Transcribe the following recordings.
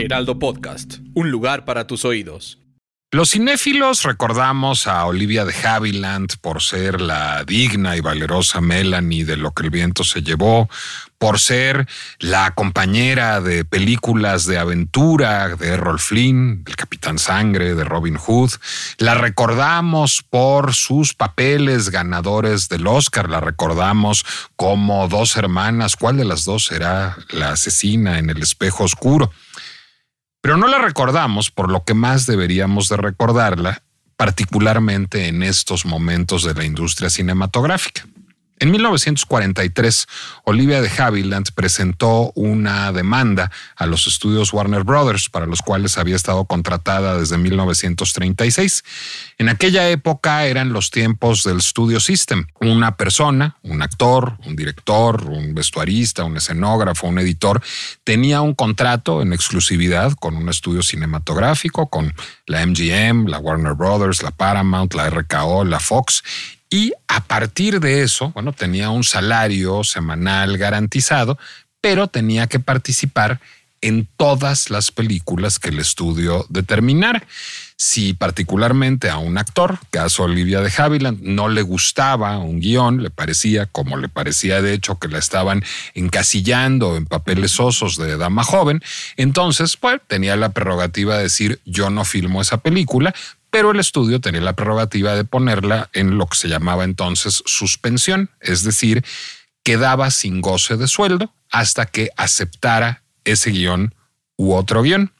Heraldo Podcast, un lugar para tus oídos. Los cinéfilos recordamos a Olivia de Havilland por ser la digna y valerosa Melanie de lo que el viento se llevó, por ser la compañera de películas de aventura de Errol Flynn, del Capitán Sangre, de Robin Hood. La recordamos por sus papeles ganadores del Oscar, la recordamos como dos hermanas. ¿Cuál de las dos será la asesina en el espejo oscuro? Pero no la recordamos por lo que más deberíamos de recordarla, particularmente en estos momentos de la industria cinematográfica. En 1943, Olivia de Havilland presentó una demanda a los estudios Warner Brothers, para los cuales había estado contratada desde 1936. En aquella época eran los tiempos del Studio System. Una persona, un actor, un director, un vestuarista, un escenógrafo, un editor, tenía un contrato en exclusividad con un estudio cinematográfico, con la MGM, la Warner Brothers, la Paramount, la RKO, la Fox, y a partir de eso, bueno, tenía un salario semanal garantizado, pero tenía que participar en todas las películas que el estudio determinara. Si particularmente a un actor, caso Olivia de Havilland, no le gustaba un guion, le parecía, como le parecía de hecho que la estaban encasillando en papeles osos de dama joven, entonces pues tenía la prerrogativa de decir yo no filmo esa película, pero el estudio tenía la prerrogativa de ponerla en lo que se llamaba entonces suspensión, es decir, quedaba sin goce de sueldo hasta que aceptara ese guion u otro guion.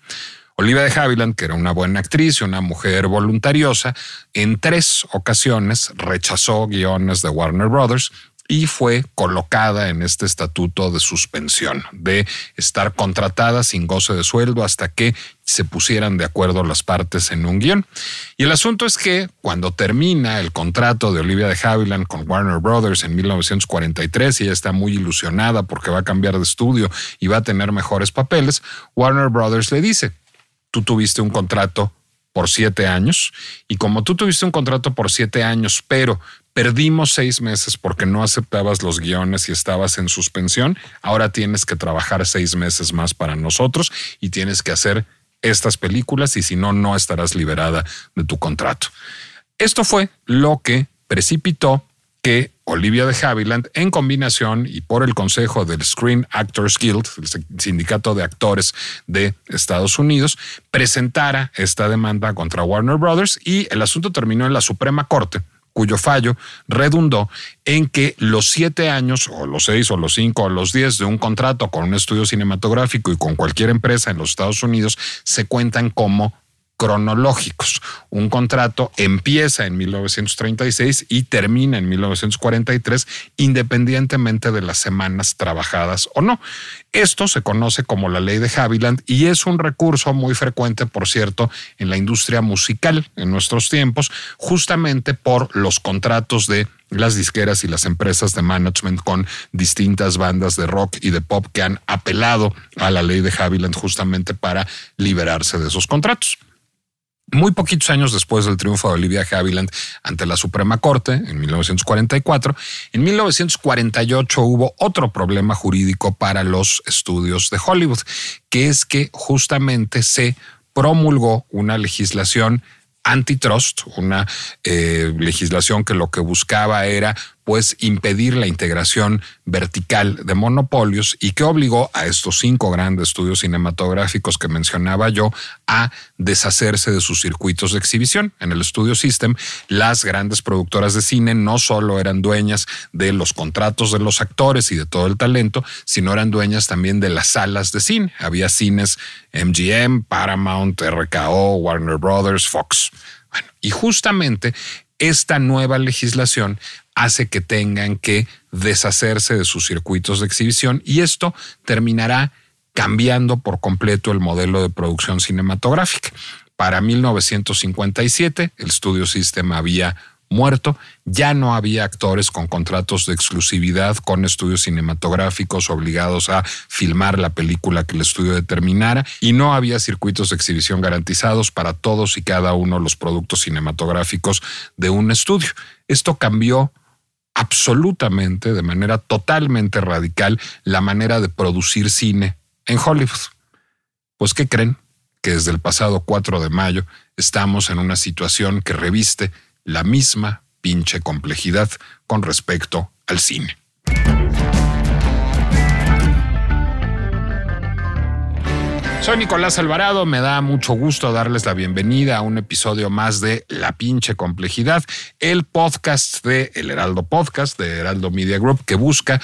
Olivia de Havilland, que era una buena actriz y una mujer voluntariosa, en tres ocasiones rechazó guiones de Warner Brothers y fue colocada en este estatuto de suspensión, de estar contratada sin goce de sueldo hasta que se pusieran de acuerdo las partes en un guion. Y el asunto es que cuando termina el contrato de Olivia de Havilland con Warner Brothers en 1943 y ella está muy ilusionada porque va a cambiar de estudio y va a tener mejores papeles, Warner Brothers le dice, tú tuviste un contrato por siete años y como tú tuviste un contrato por siete años, pero perdimos seis meses porque no aceptabas los guiones y estabas en suspensión, ahora tienes que trabajar seis meses más para nosotros y tienes que hacer estas películas y si no, no estarás liberada de tu contrato. Esto fue lo que precipitó que Olivia de Havilland, en combinación y por el consejo del Screen Actors Guild, el sindicato de actores de Estados Unidos, presentara esta demanda contra Warner Brothers y el asunto terminó en la Suprema Corte cuyo fallo redundó en que los siete años, o los seis, o los cinco, o los diez de un contrato con un estudio cinematográfico y con cualquier empresa en los Estados Unidos se cuentan como cronológicos. Un contrato empieza en 1936 y termina en 1943 independientemente de las semanas trabajadas o no. Esto se conoce como la ley de Havilland y es un recurso muy frecuente, por cierto, en la industria musical en nuestros tiempos, justamente por los contratos de las disqueras y las empresas de management con distintas bandas de rock y de pop que han apelado a la ley de Havilland justamente para liberarse de esos contratos. Muy poquitos años después del triunfo de Olivia Havilland ante la Suprema Corte en 1944, en 1948 hubo otro problema jurídico para los estudios de Hollywood, que es que justamente se promulgó una legislación antitrust, una eh, legislación que lo que buscaba era pues impedir la integración vertical de monopolios y que obligó a estos cinco grandes estudios cinematográficos que mencionaba yo a deshacerse de sus circuitos de exhibición. En el Studio System, las grandes productoras de cine no solo eran dueñas de los contratos de los actores y de todo el talento, sino eran dueñas también de las salas de cine. Había cines MGM, Paramount, RKO, Warner Brothers, Fox. Y justamente esta nueva legislación hace que tengan que deshacerse de sus circuitos de exhibición y esto terminará cambiando por completo el modelo de producción cinematográfica. Para 1957, el Studio System había muerto, ya no había actores con contratos de exclusividad con estudios cinematográficos obligados a filmar la película que el estudio determinara y no había circuitos de exhibición garantizados para todos y cada uno de los productos cinematográficos de un estudio. Esto cambió absolutamente, de manera totalmente radical, la manera de producir cine en Hollywood. Pues, ¿qué creen? Que desde el pasado 4 de mayo estamos en una situación que reviste la misma pinche complejidad con respecto al cine. Soy Nicolás Alvarado, me da mucho gusto darles la bienvenida a un episodio más de La pinche complejidad, el podcast de El Heraldo Podcast, de Heraldo Media Group, que busca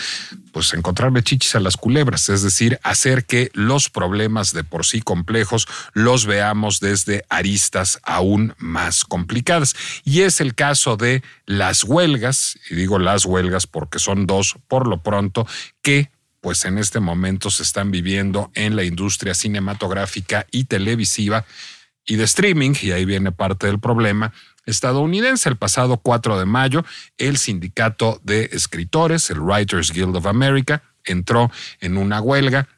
pues encontrarle chichis a las culebras, es decir, hacer que los problemas de por sí complejos los veamos desde aristas aún más complicadas. Y es el caso de las huelgas, y digo las huelgas porque son dos por lo pronto, que pues en este momento se están viviendo en la industria cinematográfica y televisiva y de streaming, y ahí viene parte del problema estadounidense. El pasado 4 de mayo, el sindicato de escritores, el Writers Guild of America, entró en una huelga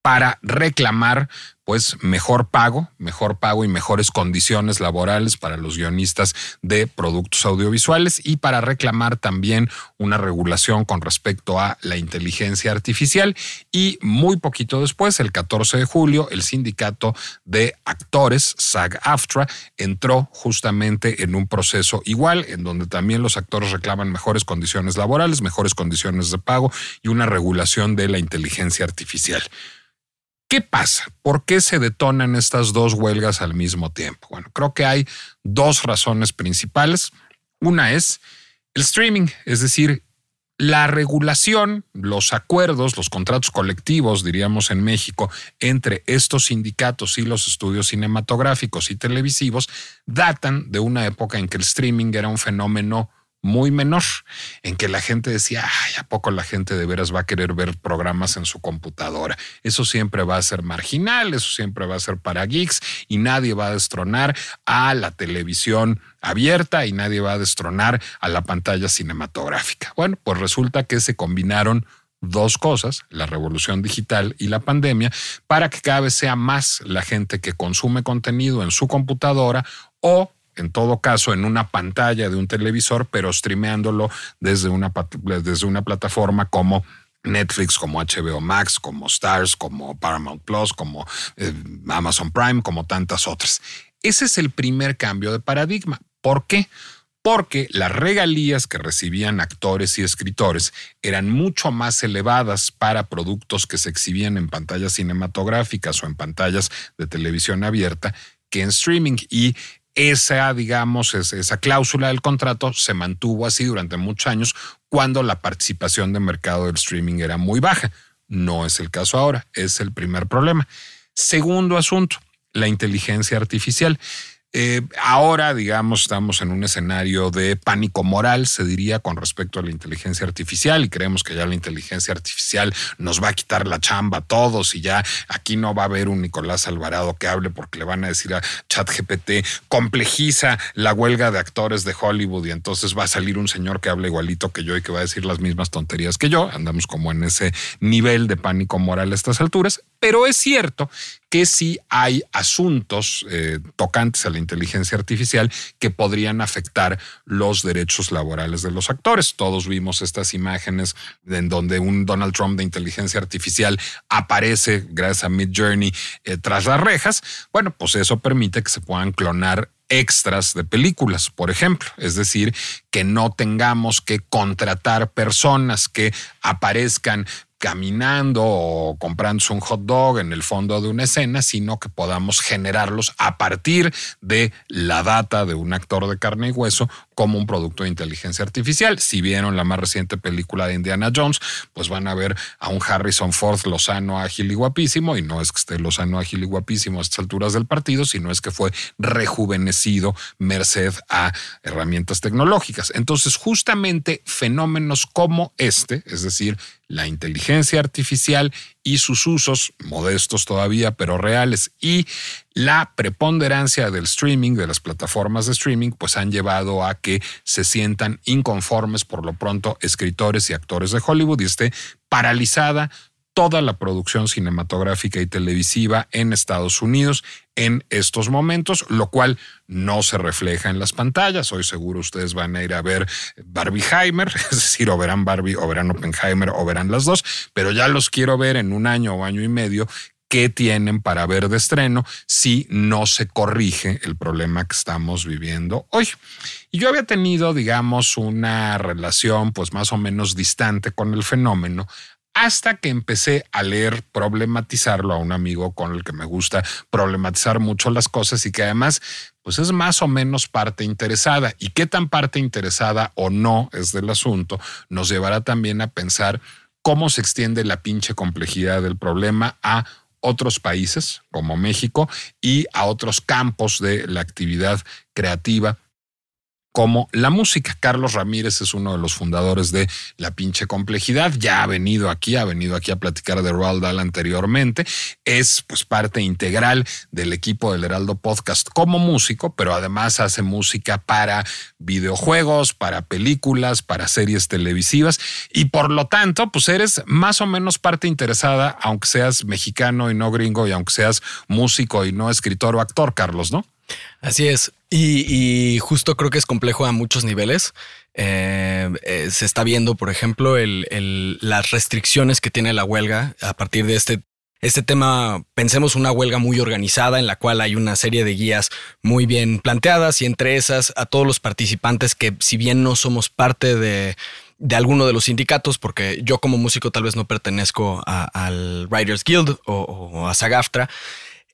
para reclamar pues mejor pago, mejor pago y mejores condiciones laborales para los guionistas de productos audiovisuales y para reclamar también una regulación con respecto a la inteligencia artificial. Y muy poquito después, el 14 de julio, el sindicato de actores, SAG-AFTRA, entró justamente en un proceso igual, en donde también los actores reclaman mejores condiciones laborales, mejores condiciones de pago y una regulación de la inteligencia artificial. ¿Qué pasa? ¿Por qué se detonan estas dos huelgas al mismo tiempo? Bueno, creo que hay dos razones principales. Una es el streaming, es decir, la regulación, los acuerdos, los contratos colectivos, diríamos en México, entre estos sindicatos y los estudios cinematográficos y televisivos, datan de una época en que el streaming era un fenómeno muy menor, en que la gente decía, ay, ¿a poco la gente de veras va a querer ver programas en su computadora? Eso siempre va a ser marginal, eso siempre va a ser para geeks y nadie va a destronar a la televisión abierta y nadie va a destronar a la pantalla cinematográfica. Bueno, pues resulta que se combinaron dos cosas, la revolución digital y la pandemia, para que cada vez sea más la gente que consume contenido en su computadora o en todo caso en una pantalla de un televisor, pero streameándolo desde una, desde una plataforma como Netflix, como HBO Max, como Stars, como Paramount Plus, como eh, Amazon Prime, como tantas otras. Ese es el primer cambio de paradigma. ¿Por qué? Porque las regalías que recibían actores y escritores eran mucho más elevadas para productos que se exhibían en pantallas cinematográficas o en pantallas de televisión abierta que en streaming y esa, digamos, esa cláusula del contrato se mantuvo así durante muchos años cuando la participación de mercado del streaming era muy baja. No es el caso ahora, es el primer problema. Segundo asunto, la inteligencia artificial. Eh, ahora, digamos, estamos en un escenario de pánico moral, se diría, con respecto a la inteligencia artificial y creemos que ya la inteligencia artificial nos va a quitar la chamba a todos y ya aquí no va a haber un Nicolás Alvarado que hable porque le van a decir a ChatGPT, complejiza la huelga de actores de Hollywood y entonces va a salir un señor que hable igualito que yo y que va a decir las mismas tonterías que yo. Andamos como en ese nivel de pánico moral a estas alturas, pero es cierto que sí hay asuntos eh, tocantes a la inteligencia artificial que podrían afectar los derechos laborales de los actores. Todos vimos estas imágenes en donde un Donald Trump de inteligencia artificial aparece gracias a Mid Journey eh, tras las rejas. Bueno, pues eso permite que se puedan clonar extras de películas, por ejemplo. Es decir, que no tengamos que contratar personas que aparezcan caminando o comprándose un hot dog en el fondo de una escena, sino que podamos generarlos a partir de la data de un actor de carne y hueso como un producto de inteligencia artificial. Si vieron la más reciente película de Indiana Jones, pues van a ver a un Harrison Ford lozano, ágil y guapísimo, y no es que esté lozano, ágil y guapísimo a estas alturas del partido, sino es que fue rejuvenecido merced a herramientas tecnológicas. Entonces, justamente fenómenos como este, es decir, la inteligencia artificial y sus usos, modestos todavía, pero reales, y la preponderancia del streaming, de las plataformas de streaming, pues han llevado a que se sientan inconformes por lo pronto escritores y actores de Hollywood y esté paralizada toda la producción cinematográfica y televisiva en Estados Unidos en estos momentos, lo cual no se refleja en las pantallas. Hoy seguro ustedes van a ir a ver Barbieheimer, es decir, o verán Barbie o verán Oppenheimer o verán las dos, pero ya los quiero ver en un año o año y medio qué tienen para ver de estreno si no se corrige el problema que estamos viviendo hoy. Y yo había tenido, digamos, una relación pues más o menos distante con el fenómeno hasta que empecé a leer, problematizarlo a un amigo con el que me gusta problematizar mucho las cosas y que además pues es más o menos parte interesada. Y qué tan parte interesada o no es del asunto nos llevará también a pensar cómo se extiende la pinche complejidad del problema a otros países como México y a otros campos de la actividad creativa como la música. Carlos Ramírez es uno de los fundadores de La pinche complejidad. Ya ha venido aquí, ha venido aquí a platicar de Roald Dahl anteriormente. Es pues parte integral del equipo del Heraldo Podcast como músico, pero además hace música para videojuegos, para películas, para series televisivas y por lo tanto, pues eres más o menos parte interesada, aunque seas mexicano y no gringo y aunque seas músico y no escritor o actor, Carlos, ¿no? Así es. Y, justo creo que es complejo a muchos niveles. Eh, eh, se está viendo, por ejemplo, las restricciones que tiene la huelga a partir de este, este tema. Pensemos una huelga muy organizada en la cual hay una serie de guías muy bien planteadas y entre esas a todos los participantes que si bien no somos parte de, alguno de los sindicatos, porque yo como músico tal vez no pertenezco al Writers Guild o, o a SAGAFTRA,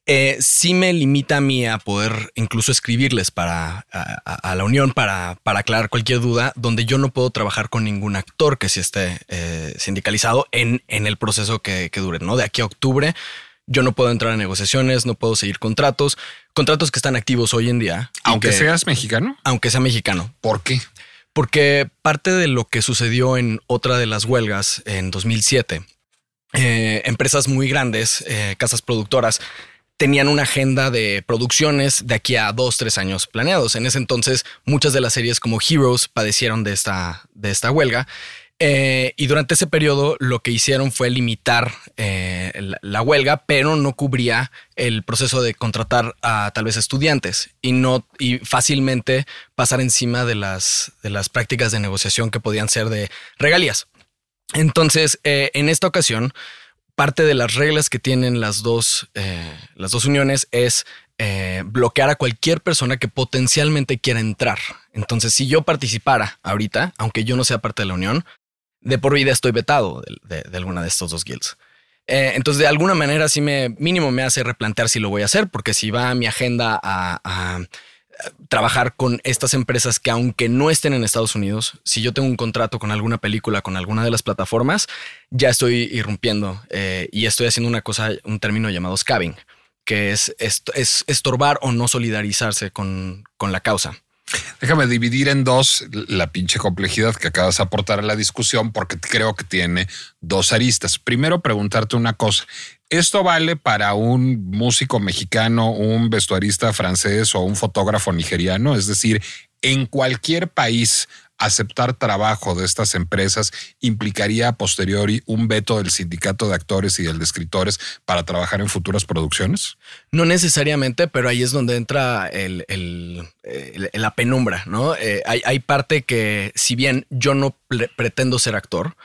eh, sí me limita a mí a poder incluso escribirles para a, la unión para, para, aclarar cualquier duda, donde yo no puedo trabajar con ningún actor que sí esté eh, sindicalizado en, en el proceso que, dure, ¿no? De aquí a octubre yo no puedo entrar a negociaciones, no puedo seguir contratos, contratos que están activos hoy en día. Aunque seas mexicano. Aunque sea mexicano. ¿Por qué? Porque parte de lo que sucedió en otra de las huelgas en 2007, eh, empresas muy grandes, casas productoras, tenían una agenda de producciones de aquí a dos, tres años planeados. En ese entonces, muchas de las series como Heroes padecieron de esta, de esta huelga. Eh, y durante ese periodo lo que hicieron fue limitar eh, la, huelga, pero no cubría el proceso de contratar a tal vez estudiantes y no y fácilmente pasar encima de las, de las prácticas de negociación que podían ser de regalías. Entonces, eh, en esta ocasión, parte de las reglas que tienen las dos, eh, las dos uniones es eh, bloquear a cualquier persona que potencialmente quiera entrar. Entonces, si yo participara ahorita, aunque yo no sea parte de la unión, de por vida estoy vetado de, alguna de estos dos guilds. Eh, entonces, de alguna manera, sí me mínimo me hace replantear si lo voy a hacer, porque si va mi agenda a trabajar con estas empresas que aunque no estén en Estados Unidos, si yo tengo un contrato con alguna película, con alguna de las plataformas, ya estoy irrumpiendo eh, y estoy haciendo una cosa, un término llamado scabbing, que es, es, estorbar o no solidarizarse con, con la causa. Déjame dividir en dos la pinche complejidad que acabas de aportar a la discusión porque creo que tiene dos aristas. Primero, preguntarte una cosa. Esto vale para un músico mexicano, un vestuarista francés o un fotógrafo nigeriano, es decir, en cualquier país aceptar trabajo de estas empresas implicaría a posteriori un veto del sindicato de actores y del de escritores para trabajar en futuras producciones? No necesariamente, pero ahí es donde entra la penumbra, ¿no? Eh, hay, parte que, si bien yo no pretendo ser actor,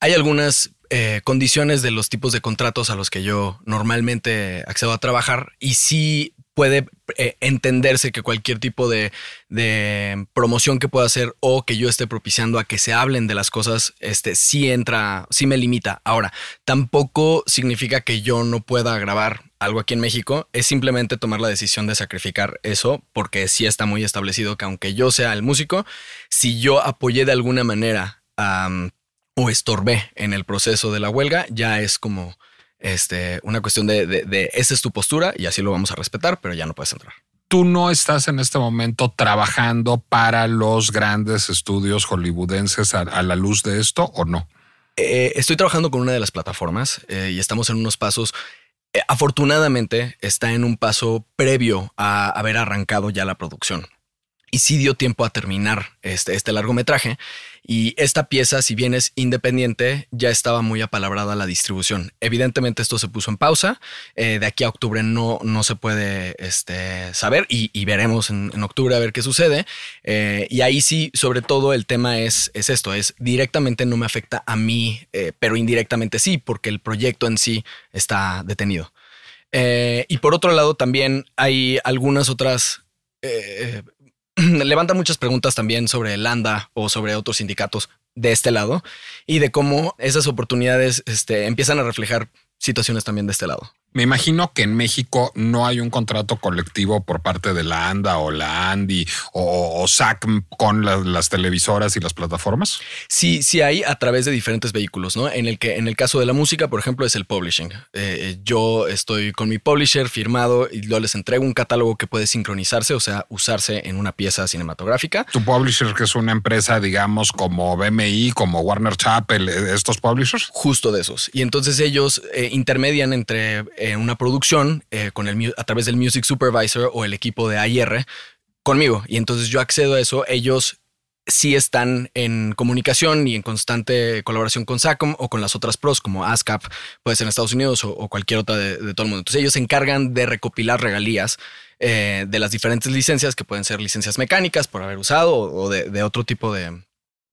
hay algunas eh, condiciones de los tipos de contratos a los que yo normalmente accedo a trabajar y sí puede eh, entenderse que cualquier tipo de, promoción que pueda hacer o que yo esté propiciando a que se hablen de las cosas, este, sí entra, sí me limita. Ahora, tampoco significa que yo no pueda grabar algo aquí en México, es simplemente tomar la decisión de sacrificar eso, porque sí está muy establecido que aunque yo sea el músico, si yo apoyé de alguna manera o estorbé en el proceso de la huelga, ya es como este, una cuestión de, de, esa es tu postura y así lo vamos a respetar, pero ya no puedes entrar. ¿Tú no estás en este momento trabajando para los grandes estudios hollywoodenses a, la luz de esto o no? Eh, estoy trabajando con una de las plataformas eh, y estamos en unos pasos. Eh, afortunadamente está en un paso previo a haber arrancado ya la producción y sí dio tiempo a terminar este, este largometraje. Y esta pieza, si bien es independiente, ya estaba muy apalabrada la distribución. Evidentemente esto se puso en pausa. Eh, de aquí a octubre no, no se puede este, saber y, veremos en, octubre a ver qué sucede. Eh, y ahí sí, sobre todo el tema es, es esto, es directamente no me afecta a mí, eh, pero indirectamente sí, porque el proyecto en sí está detenido. y por otro lado, también hay algunas otras levanta muchas preguntas también sobre el ANDA o sobre otros sindicatos de este lado y de cómo esas oportunidades este, empiezan a reflejar situaciones también de este lado. Me imagino que en México no hay un contrato colectivo por parte de la ANDA o la ANDI o, SAC con las televisoras y las plataformas. Sí, sí hay a través de diferentes vehículos, ¿no? En el que en el caso de la música, por ejemplo, es el publishing. Eh, yo estoy con mi publisher firmado y yo les entrego un catálogo que puede sincronizarse, o sea, usarse en una pieza cinematográfica. Tu publisher, que es una empresa, digamos, como BMI, como Warner Chappell, eh, estos publishers. Justo de esos. Y entonces ellos eh, intermedian entre una producción eh, con el, a través del Music Supervisor o el equipo de AIR conmigo. Y entonces yo accedo a eso. Ellos sí están en comunicación y en constante colaboración con SACOM o con las otras pros como ASCAP, puede ser en Estados Unidos o, cualquier otra de, todo el mundo. Entonces ellos se encargan de recopilar regalías eh, de las diferentes licencias que pueden ser licencias mecánicas por haber usado o de otro tipo de,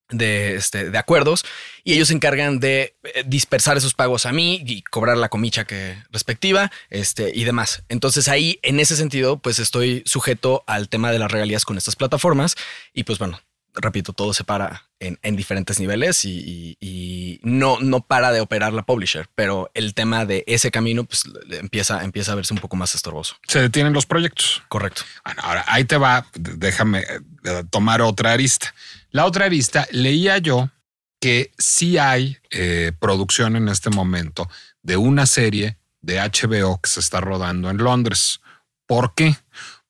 de, este, de acuerdos y ellos se encargan de eh, dispersar esos pagos a mí y cobrar la comicha que respectiva este, y demás. Entonces ahí, en ese sentido, pues estoy sujeto al tema de las regalías con estas plataformas y pues bueno, repito, todo se para en, diferentes niveles y, no, no para de operar la publisher, pero el tema de ese camino pues empieza, empieza a verse un poco más estorboso. Se detienen los proyectos. Correcto. Bueno, ahora ahí te va, déjame eh, tomar otra arista. La otra arista, leía yo que sí hay eh, producción en este momento de una serie de HBO que se está rodando en Londres. ¿Por qué?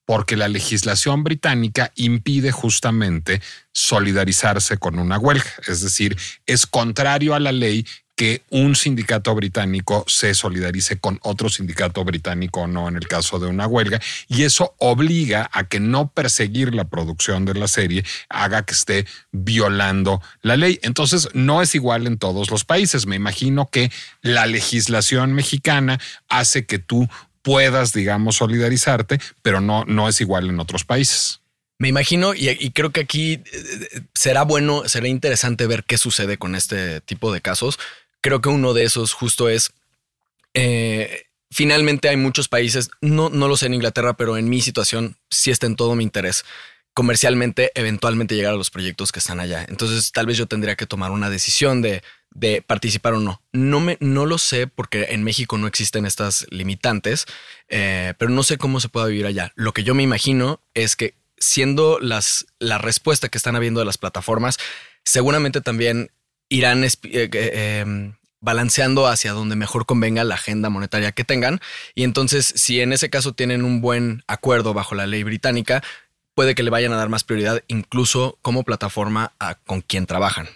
porque la legislación británica impide justamente solidarizarse con una huelga. Es decir, es contrario a la ley que un sindicato británico se solidarice con otro sindicato británico o no en el caso de una huelga y eso obliga a que no perseguir la producción de la serie haga que esté violando la ley. Entonces no es igual en todos los países. Me imagino que la legislación mexicana hace que tú puedas, digamos, solidarizarte, pero no, no es igual en otros países. Me imagino y, creo que aquí eh, será bueno, será interesante ver qué sucede con este tipo de casos. Creo que uno de esos justo es, eh, finalmente hay muchos países, no, no lo sé en Inglaterra, pero en mi situación sí está en todo mi interés comercialmente eventualmente llegar a los proyectos que están allá. Entonces tal vez yo tendría que tomar una decisión de de participar o no. No, me, no lo sé porque en México no existen estas limitantes, eh, pero no sé cómo se puede vivir allá. Lo que yo me imagino es que siendo las, la respuesta que están habiendo de las plataformas, seguramente también irán eh, em, balanceando hacia donde mejor convenga la agenda monetaria que tengan. Y entonces, si en ese caso tienen un buen acuerdo bajo la ley británica, puede que le vayan a dar más prioridad incluso como plataforma a con quien trabajan.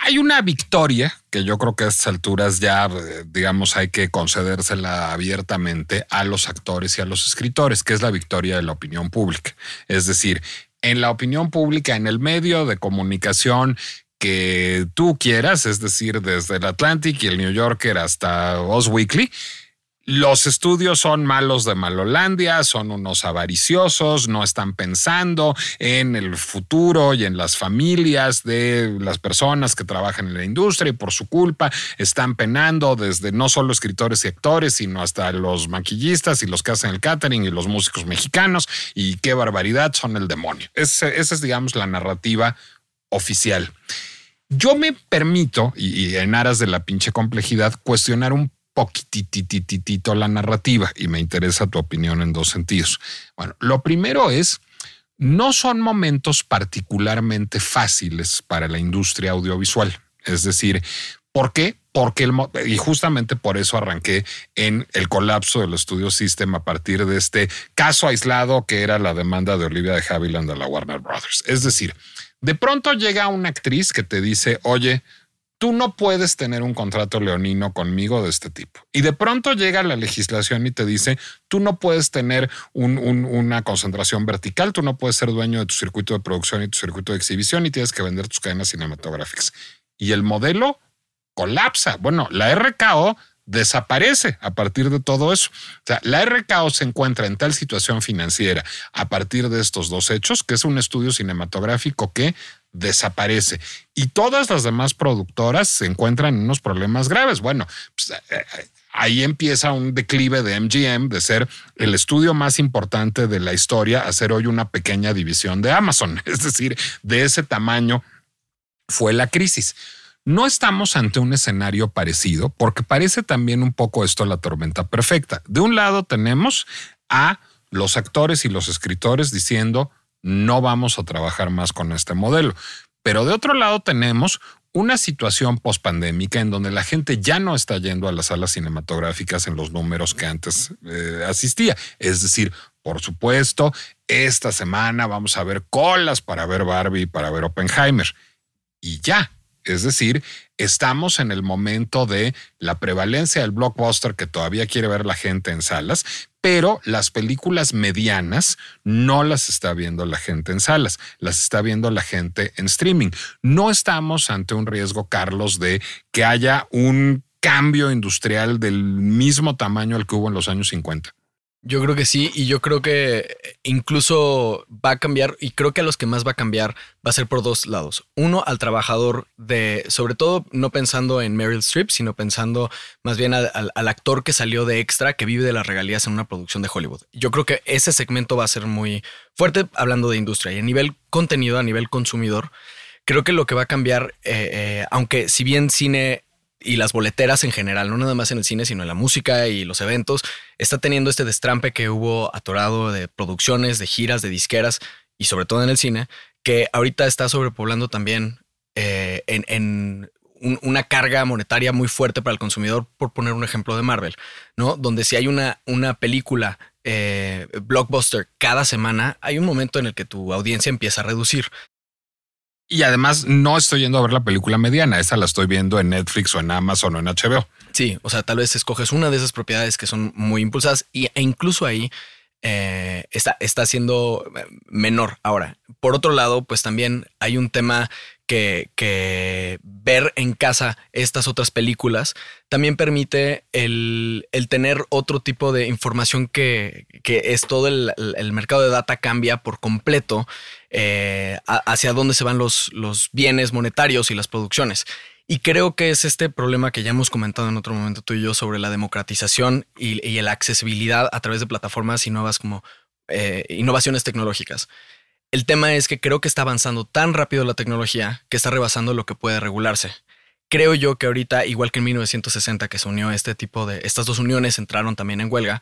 Hay una victoria que yo creo que a estas alturas ya, digamos, hay que concedérsela abiertamente a los actores y a los escritores, que es la victoria de la opinión pública. Es decir, en la opinión pública, en el medio de comunicación que tú quieras, es decir, desde el Atlantic y el New Yorker hasta Us Weekly, los estudios son malos de Malolandia, son unos avariciosos, no están pensando en el futuro y en las familias de las personas que trabajan en la industria y por su culpa están penando desde no solo escritores y actores, sino hasta los maquillistas y los que hacen el catering y los músicos mexicanos y qué barbaridad son el demonio. esa es, digamos, la narrativa oficial. Yo me permito, y, en aras de la pinche complejidad, cuestionar un poquititititito la narrativa y me interesa tu opinión en dos sentidos. Bueno, lo primero es, no son momentos particularmente fáciles para la industria audiovisual. Es decir, ¿por qué? Porque el, y justamente por eso arranqué en el colapso del estudio System a partir de este caso aislado que era la demanda de Olivia de Havilland a la Warner Brothers. Es decir, de pronto llega una actriz que te dice, oye, tú no puedes tener un contrato leonino conmigo de este tipo. Y de pronto llega la legislación y te dice, tú no puedes tener una concentración vertical, tú no puedes ser dueño de tu circuito de producción y tu circuito de exhibición y tienes que vender tus cadenas cinematográficas. Y el modelo colapsa. Bueno, la RKO desaparece a partir de todo eso. O sea, la RKO se encuentra en tal situación financiera a partir de estos dos hechos, que es un estudio cinematográfico que desaparece. Y todas las demás productoras se encuentran en unos problemas graves. Bueno, pues, eh, eh, ahí empieza un declive de MGM de ser el estudio más importante de la historia a ser hoy una pequeña división de Amazon. Es decir, de ese tamaño fue la crisis. No estamos ante un escenario parecido porque parece también un poco esto la tormenta perfecta. De un lado tenemos a los actores y los escritores diciendo no vamos a trabajar más con este modelo. Pero de otro lado tenemos una situación pospandémica en donde la gente ya no está yendo a las salas cinematográficas en los números que antes eh, asistía. Es decir, por supuesto, esta semana vamos a ver colas para ver Barbie para ver Oppenheimer. Y ya, es decir, estamos en el momento de la prevalencia del blockbuster que todavía quiere ver la gente en salas, pero las películas medianas no las está viendo la gente en salas, las está viendo la gente en streaming. No estamos ante un riesgo, Carlos, de que haya un cambio industrial del mismo tamaño al que hubo en los años 50. Yo creo que sí, y yo creo que incluso va a cambiar, y creo que a los que más va a cambiar va a ser por dos lados. Uno, al trabajador de, sobre todo no pensando en Meryl Streep, sino pensando más bien al, actor que salió de extra, que vive de las regalías en una producción de Hollywood. Yo creo que ese segmento va a ser muy fuerte hablando de industria y a nivel contenido, a nivel consumidor. Creo que lo que va a cambiar, eh, eh, aunque si bien cine y las boleteras en general, no nada más en el cine, sino en la música y los eventos, está teniendo este destrampe que hubo atorado de producciones, de giras, de disqueras y sobre todo en el cine, que ahorita está sobrepoblando también eh, en, una carga monetaria muy fuerte para el consumidor, por poner un ejemplo de Marvel, ¿no? Donde si hay una, una película eh, blockbuster cada semana, hay un momento en el que tu audiencia empieza a reducir. Y además no estoy yendo a ver la película mediana, esa la estoy viendo en Netflix o en Amazon o en HBO. Sí, o sea, tal vez escoges una de esas propiedades que son muy impulsadas y, e incluso ahí eh, está, está siendo eh, menor. Ahora, por otro lado, pues también hay un tema que, ver en casa estas otras películas también permite el, el tener otro tipo de información que, que es todo el, el, mercado de data cambia por completo eh, hacia dónde se van los, los bienes monetarios y las producciones. Y creo que es este problema que ya hemos comentado en otro momento tú y yo sobre la democratización y, y la accesibilidad a través de plataformas y nuevas como eh, innovaciones tecnológicas. El tema es que creo que está avanzando tan rápido la tecnología que está rebasando lo que puede regularse. Creo yo que ahorita, igual que en 1960 que se unió este tipo de, estas dos uniones entraron también en huelga,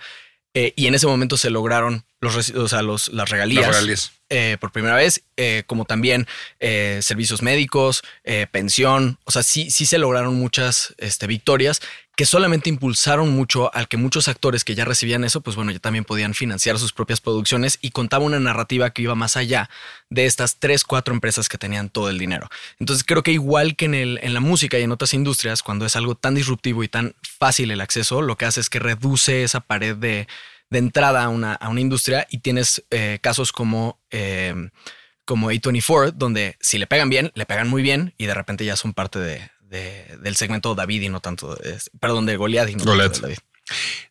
eh, y en ese momento se lograron los, o sea, los, las regalías, eh, por primera vez, eh, como también servicios médicos, pensión. O sea, sí, sí se lograron muchas este, victorias que solamente impulsaron mucho al que muchos actores que ya recibían eso, pues bueno, ya también podían financiar sus propias producciones y contaba una narrativa que iba más allá de estas tres, cuatro empresas que tenían todo el dinero. Entonces creo que igual que en, el, en la música y en otras industrias, cuando es algo tan disruptivo y tan fácil el acceso, lo que hace es que reduce esa pared de, entrada a una, a una, industria y tienes eh, casos como... Eh, como A24, donde si le pegan bien, le pegan muy bien y de repente ya son parte de, del segmento David y no tanto, perdón, de Goliath y no David.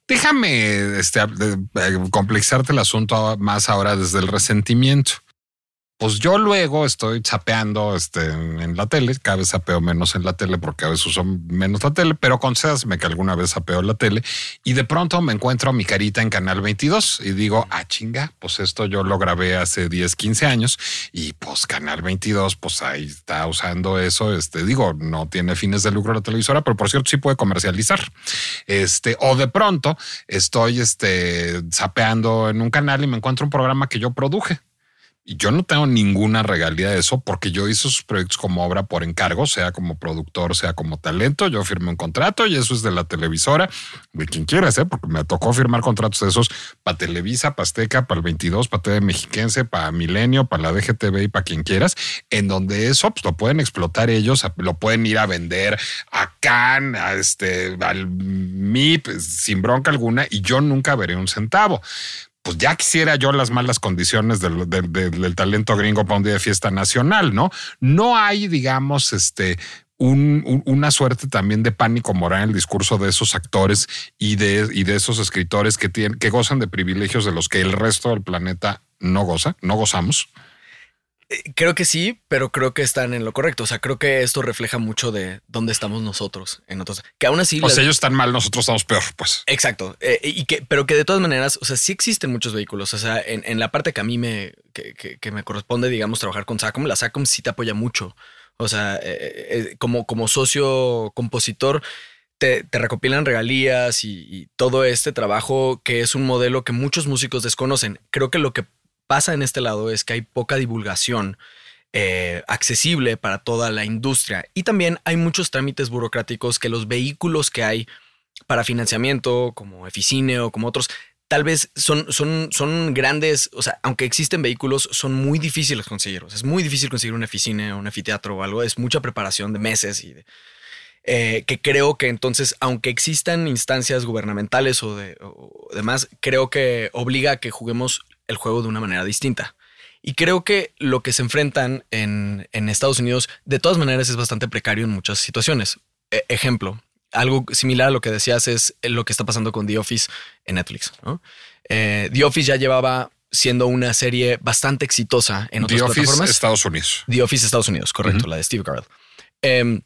Déjame este, complexarte el asunto más ahora desde el resentimiento pues yo luego estoy chapeando este, en la tele, cada vez sapeo menos en la tele porque a veces uso menos la tele, pero concédasme que alguna vez sapeo la tele y de pronto me encuentro mi carita en Canal 22 y digo, ah, chinga, pues esto yo lo grabé hace 10, 15 años y pues Canal 22, pues ahí está usando eso. Este, digo, no tiene fines de lucro la televisora, pero por cierto sí puede comercializar. Este, o de pronto estoy este, sapeando en un canal y me encuentro un programa que yo produje y yo no tengo ninguna regalía de eso porque yo hice sus proyectos como obra por encargo, sea como productor, sea como talento. Yo firmé un contrato y eso es de la televisora, de quien quieras, ¿eh? porque me tocó firmar contratos de esos para Televisa, para Azteca, para el 22, para TV Mexiquense, para Milenio, para la DGTV y para quien quieras, en donde eso pues, lo pueden explotar ellos, lo pueden ir a vender a Cannes, a este, al MIP, sin bronca alguna, y yo nunca veré un centavo pues ya quisiera yo las malas condiciones del, talento gringo para un día de fiesta nacional, ¿no? No hay, digamos, este, una suerte también de pánico moral en el discurso de esos actores y de, y de esos escritores que, tienen, que gozan de privilegios de los que el resto del planeta no goza, no gozamos. Eh, creo que sí, pero creo que están en lo correcto. O sea, creo que esto refleja mucho de dónde estamos nosotros en otros. Que aún así. O sea, ellos están mal, nosotros estamos peor, pues. Exacto. Eh, y que, pero que de todas maneras, o sea, sí existen muchos vehículos. O sea, en, la parte que a mí me, que, me corresponde, digamos, trabajar con SACOM, la SACOM sí te apoya mucho. O sea, eh, como, como socio compositor. Te, recopilan regalías y, y, todo este trabajo que es un modelo que muchos músicos desconocen. Creo que lo que pasa en este lado es que hay poca divulgación eh, accesible para toda la industria y también hay muchos trámites burocráticos que los vehículos que hay para financiamiento, como Eficine o como otros, tal vez son, son, son grandes, o sea, aunque existen vehículos, son muy difíciles conseguirlos. Es muy difícil conseguir un Eficine o un Efiteatro o algo, es mucha preparación de meses y eh, que creo que entonces, aunque existan instancias gubernamentales o, de, o demás, creo que obliga a que juguemos el juego de una manera distinta. Y creo que lo que se enfrentan en, Estados Unidos, de todas maneras, es bastante precario en muchas situaciones. E, ejemplo, algo similar a lo que decías es lo que está pasando con The Office en Netflix. Eh, The Office ya llevaba siendo una serie bastante exitosa en otras The Office Estados Unidos. The Office Estados Unidos, correcto, la de Steve Carell. Em,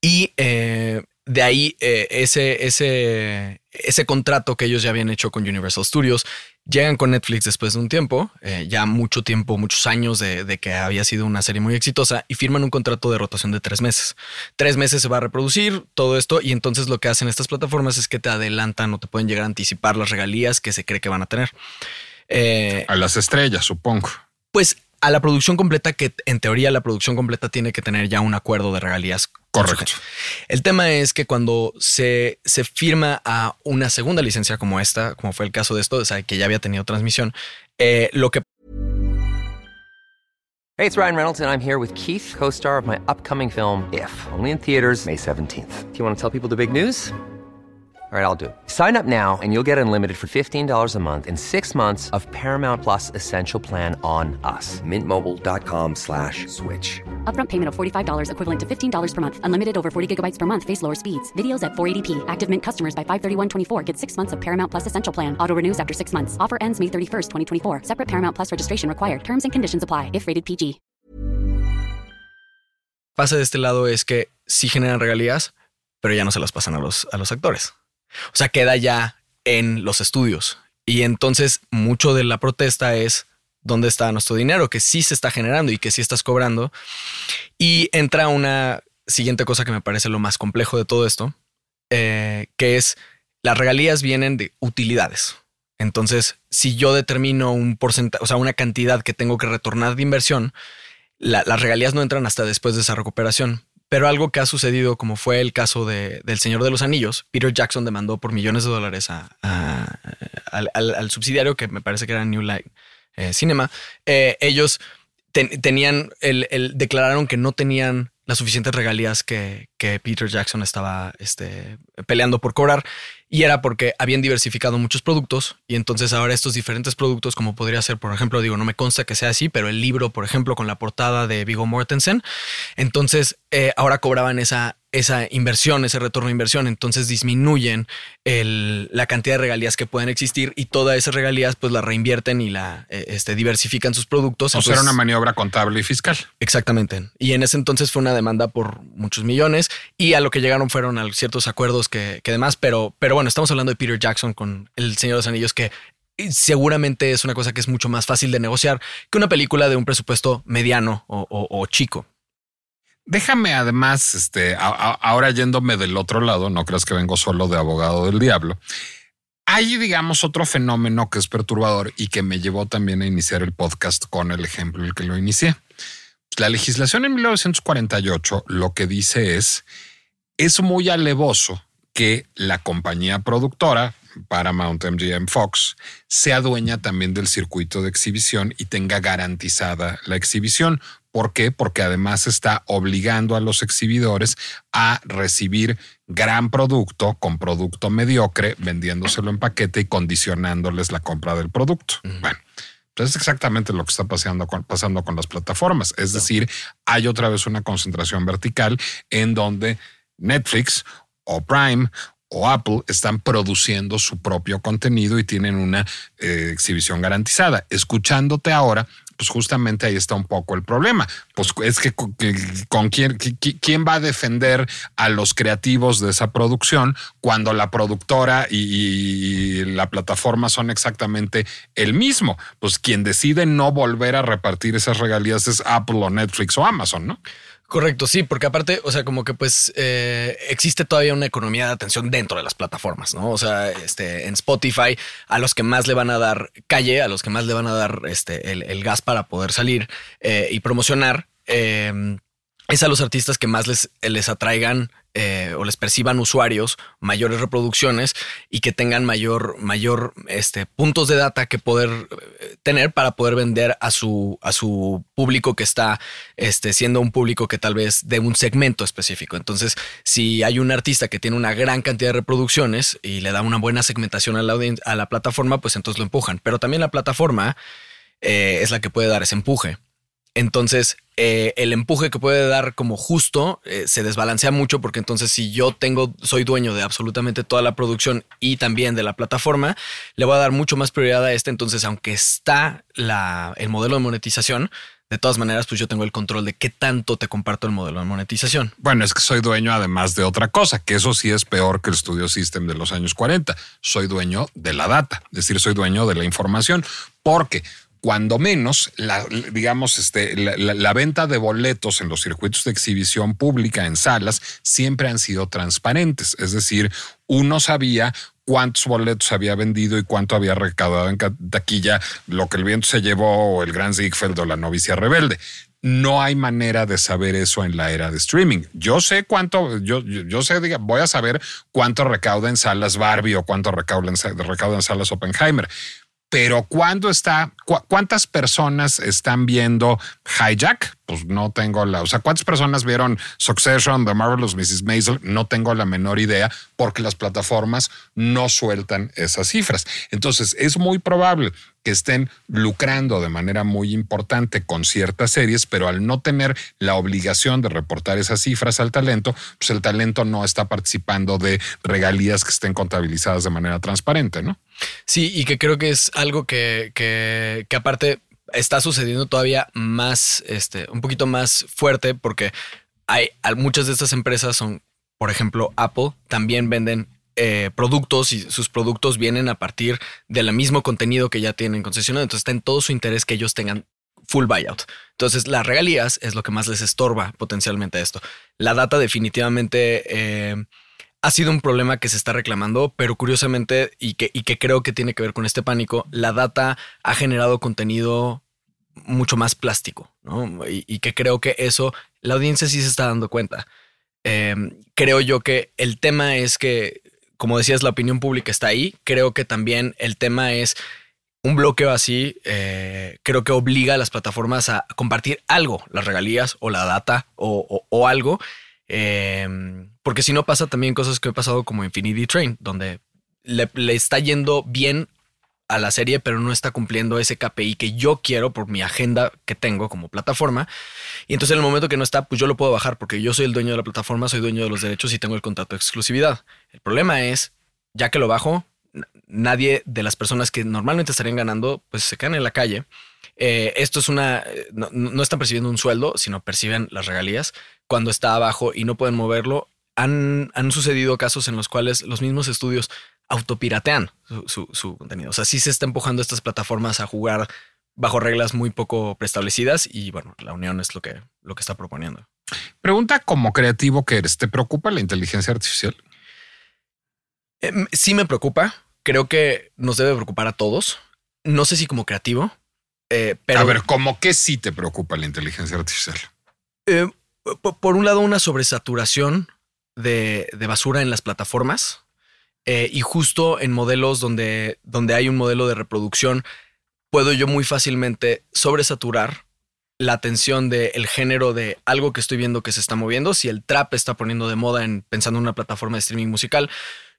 y eh, de ahí eh, ese, ese, ese contrato que ellos ya habían hecho con Universal Studios Llegan con Netflix después de un tiempo, eh, ya mucho tiempo, muchos años de, que había sido una serie muy exitosa y firman un contrato de rotación de tres meses. Tres meses se va a reproducir todo esto y entonces lo que hacen estas plataformas es que te adelantan o te pueden llegar a anticipar las regalías que se cree que van a tener. Eh, a las estrellas, supongo. Pues a la producción completa, que en teoría la producción completa tiene que tener ya un acuerdo de regalías. Correcto. El tema es que cuando se, se firma a una segunda licencia como esta, como fue el caso de esto, o sea, que ya había tenido transmisión, eh, lo que... Hey, it's Ryan Reynolds and I'm here with Keith, co-star of my upcoming film, If, only in theaters May 17th. Do you want to tell people the big news? All right, I'll do it. Sign up now and you'll get unlimited for $15 a month in six months of Paramount Plus Essential Plan on us. Mintmobile.com slash switch. Upfront payment of $45 equivalent to $15 per month. Unlimited over 40 gigabytes per month. Face lower speeds. Videos at 480p. Active Mint customers by 531.24 get six months of Paramount Plus Essential Plan. Auto renews after six months. Offer ends May 31st, 2024. Separate Paramount Plus registration required. Terms and conditions apply if rated PG. Pasa de este lado es que sí generan regalías, pero ya no se las pasan a los, a los actores. O sea, queda ya en los estudios. Y entonces mucho de la protesta es dónde está nuestro dinero, que sí se está generando y que sí estás cobrando. Y entra una siguiente cosa que me parece lo más complejo de todo esto, eh, que es las regalías vienen de utilidades. Entonces, si yo determino un porcentaje, o sea, una cantidad que tengo que retornar de inversión, las regalías no entran hasta después de esa recuperación. Pero algo que ha sucedido, como fue el caso de, del Señor de los Anillos, Peter Jackson demandó por millones de dólares al, subsidiario, que me parece que era New Light eh, Cinema. Eh, ellos tenían, el, declararon que no tenían las suficientes regalías que, Peter Jackson estaba este, peleando por cobrar. Y era porque habían diversificado muchos productos y entonces ahora estos diferentes productos, como podría ser, por ejemplo, digo, no me consta que sea así, pero el libro, por ejemplo, con la portada de Vigo Mortensen, entonces eh, ahora cobraban esa, esa inversión, ese retorno de inversión, entonces disminuyen la cantidad de regalías que pueden existir y todas esas regalías pues la reinvierten y la eh, este, diversifican sus productos. O sea, era una maniobra contable y fiscal. Exactamente. Y en ese entonces fue una demanda por muchos millones y a lo que llegaron fueron a ciertos acuerdos que, que demás, pero, pero bueno, estamos hablando de Peter Jackson con El Señor de los Anillos que seguramente es una cosa que es mucho más fácil de negociar que una película de un presupuesto mediano o chico. Déjame además, este, ahora yéndome del otro lado, no creas que vengo solo de abogado del diablo. Hay, digamos, otro fenómeno que es perturbador y que me llevó también a iniciar el podcast con el ejemplo el que lo inicié. La legislación en 1948 lo que dice es, es muy alevoso que la compañía productora, Paramount, MGM, Fox, sea dueña también del circuito de exhibición y tenga garantizada la exhibición. ¿Por qué? Porque además está obligando a los exhibidores a recibir gran producto con producto mediocre, vendiéndoselo en paquete y condicionándoles la compra del producto. Bueno. Pues es exactamente lo que está pasando con, pasando con las plataformas. Es decir, hay otra vez una concentración vertical en donde Netflix o Prime o Apple están produciendo su propio contenido y tienen una eh, exhibición garantizada. Escuchándote ahora, pues justamente ahí está un poco el problema. Pues es que con, quién, quién va a defender a los creativos de esa producción cuando la productora y, la plataforma son exactamente el mismo. Pues quien decide no volver a repartir esas regalías es Apple o Netflix o Amazon, ¿no? Correcto, sí, porque aparte, o sea, como que pues eh, existe todavía una economía de atención dentro de las plataformas, ¿no? O sea, este, en Spotify, a los que más le van a dar calle, a los que más le van a dar este, el, gas para poder salir eh, y promocionar, eh, es a los artistas que más les, les atraigan eh, o les perciban usuarios mayores reproducciones y que tengan mayor, mayor este, puntos de data que poder eh, tener para poder vender a su, a su público que está este, siendo un público que tal vez de un segmento específico. Entonces, si hay un artista que tiene una gran cantidad de reproducciones y le da una buena segmentación a la, a la plataforma, pues entonces lo empujan. Pero también la plataforma eh, es la que puede dar ese empuje. Entonces, eh, el empuje que puede dar como justo eh, se desbalancea mucho porque entonces si yo tengo, soy dueño de absolutamente toda la producción y también de la plataforma, le voy a dar mucho más prioridad a este. Entonces, aunque está la, el modelo de monetización, de todas maneras, pues yo tengo el control de qué tanto te comparto el modelo de monetización. Bueno, es que soy dueño además de otra cosa, que eso sí es peor que el Studio System de los años 40. Soy dueño de la data, es decir, soy dueño de la información, porque cuando menos, la, digamos, este, la, venta de boletos en los circuitos de exhibición pública en salas siempre han sido transparentes. Es decir, uno sabía cuántos boletos había vendido y cuánto había recaudado en taquilla, lo que el viento se llevó o el Gran Ziegfeld o la novicia rebelde. No hay manera de saber eso en la era de streaming. Yo sé cuánto, yo, yo, sé, voy a saber cuánto recauda en salas Barbie o cuánto recauda en, recauda en salas Oppenheimer pero cuando está, cuántas personas están viendo Hijack? Pues no tengo la, o sea, cuántas personas vieron Succession, The Marvelous Mrs. Maisel? No tengo la menor idea porque las plataformas no sueltan esas cifras. Entonces es muy probable que estén lucrando de manera muy importante con ciertas series, pero al no tener la obligación de reportar esas cifras al talento, pues el talento no está participando de regalías que estén contabilizadas de manera transparente, ¿no? Sí, y que creo que es algo que, que, que aparte está sucediendo todavía más, este, un poquito más fuerte porque hay muchas de estas empresas son, por ejemplo, Apple, también venden eh, productos y sus productos vienen a partir del mismo contenido que ya tienen concesionado. Entonces está en todo su interés que ellos tengan full buyout. Entonces las regalías es lo que más les estorba potencialmente esto. La data definitivamente eh, ha sido un problema que se está reclamando, pero curiosamente y que, y que creo que tiene que ver con este pánico, la data ha generado contenido mucho más plástico, ¿no? Y, que creo que eso la audiencia sí se está dando cuenta. Eh, creo yo que el tema es que como decías, la opinión pública está ahí. Creo que también el tema es un bloqueo así, eh, creo que obliga a las plataformas a compartir algo, las regalías o la data o, algo. Em, porque si no pasa también cosas que he pasado como Infinity Train, donde le, está yendo bien a la serie, pero no está cumpliendo ese KPI que yo quiero por mi agenda que tengo como plataforma. Y entonces en el momento que no está, pues yo lo puedo bajar porque yo soy el dueño de la plataforma, soy dueño de los derechos y tengo el contrato de exclusividad. El problema es, ya que lo bajo, nadie de las personas que normalmente estarían ganando, pues se quedan en la calle. Eh, esto es una, no, no están percibiendo un sueldo, sino perciben las regalías cuando está abajo y no pueden moverlo. Han, han sucedido casos en los cuales los mismos estudios autopiratean su, su- su contenido. O sea, sí se está empujando estas plataformas a jugar bajo reglas muy poco preestablecidas y bueno, la unión es lo que, lo que está proponiendo. Pregunta como creativo que eres, ¿te preocupa la inteligencia artificial? Eh, sí me preocupa. Creo que nos debe preocupar a todos. No sé si como creativo, eh, pero a ver, ¿cómo que sí te preocupa la inteligencia artificial? eh, po- por un lado una sobresaturación de, de basura en las plataformas eh, y justo en modelos donde, donde hay un modelo de reproducción puedo yo muy fácilmente sobresaturar la atención del género de algo que estoy viendo que se está moviendo. Si el trap está poniendo de moda en pensando en una plataforma de streaming musical,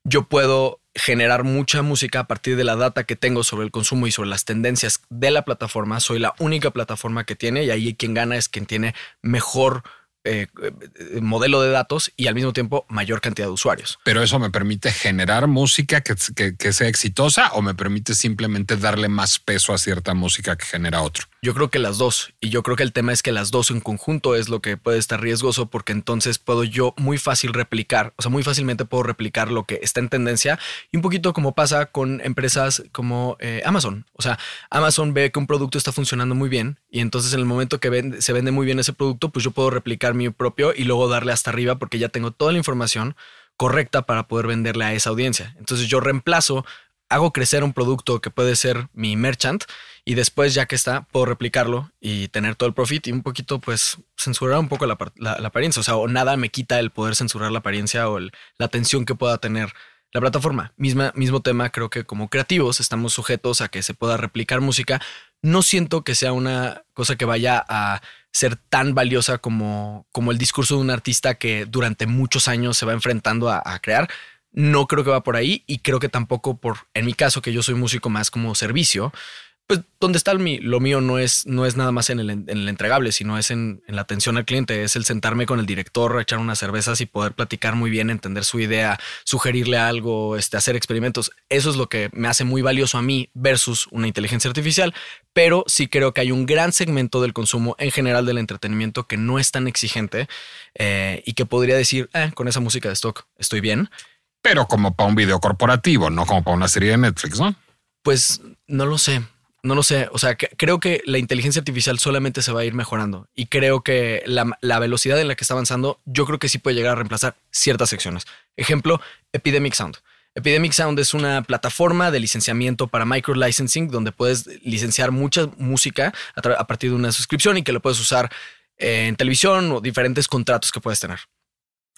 yo puedo generar mucha música a partir de la data que tengo sobre el consumo y sobre las tendencias de la plataforma. Soy la única plataforma que tiene y ahí quien gana es quien tiene mejor eh, eh, modelo de datos y al mismo tiempo mayor cantidad de usuarios. Pero eso me permite generar música que, que- que sea exitosa o me permite simplemente darle más peso a cierta música que genera otro. Yo creo que las dos. Y yo creo que el tema es que las dos en conjunto es lo que puede estar riesgoso porque entonces puedo yo muy fácil replicar, o sea, muy fácilmente puedo replicar lo que está en tendencia y un poquito como pasa con empresas como eh, Amazon. O sea, Amazon ve que un producto está funcionando muy bien y entonces en el momento que se vende muy bien ese producto, pues yo puedo replicar mi propio y luego darle hasta arriba porque ya tengo toda la información correcta para poder venderle a esa audiencia. Entonces yo reemplazo, hago crecer un producto que puede ser mi merchant y después ya que está, puedo replicarlo y tener todo el profit y un poquito pues censurar un poco la, la- apariencia. O sea, o nada me quita el poder censurar la apariencia o la atención que pueda tener la plataforma. Misma, mismo tema, creo que como creativos estamos sujetos a que se pueda replicar música. No siento que sea una cosa que vaya a ser tan valiosa como, como el discurso de un artista que durante muchos años se va enfrentando a crear. No creo que va por ahí y creo que tampoco por, en mi caso, que yo soy músico más como servicio, pues donde está mi- lo mío no es, no es nada más en el, en el entregable, sino es en, la atención al cliente, es el sentarme con el director, echar unas cervezas y poder platicar muy bien, entender su idea, sugerirle algo, este, hacer experimentos. Eso es lo que me hace muy valioso a mí versus una inteligencia artificial, pero sí creo que hay un gran segmento del consumo en general del entretenimiento que no es tan exigente eh, y que podría decir, "Eh, con esa música de stock estoy bien. Pero como para un video corporativo, no como para una serie de Netflix, ¿no? Pues no lo sé. No lo sé. O sea, que- creo que la inteligencia artificial solamente se va a ir mejorando. Y creo que la, velocidad en la que está avanzando, yo creo que sí puede llegar a reemplazar ciertas secciones. Ejemplo, Epidemic Sound. Epidemic Sound es una plataforma de licenciamiento para micro licensing donde puedes licenciar mucha música a, a partir de una suscripción y que lo puedes usar eh, en televisión o diferentes contratos que puedes tener.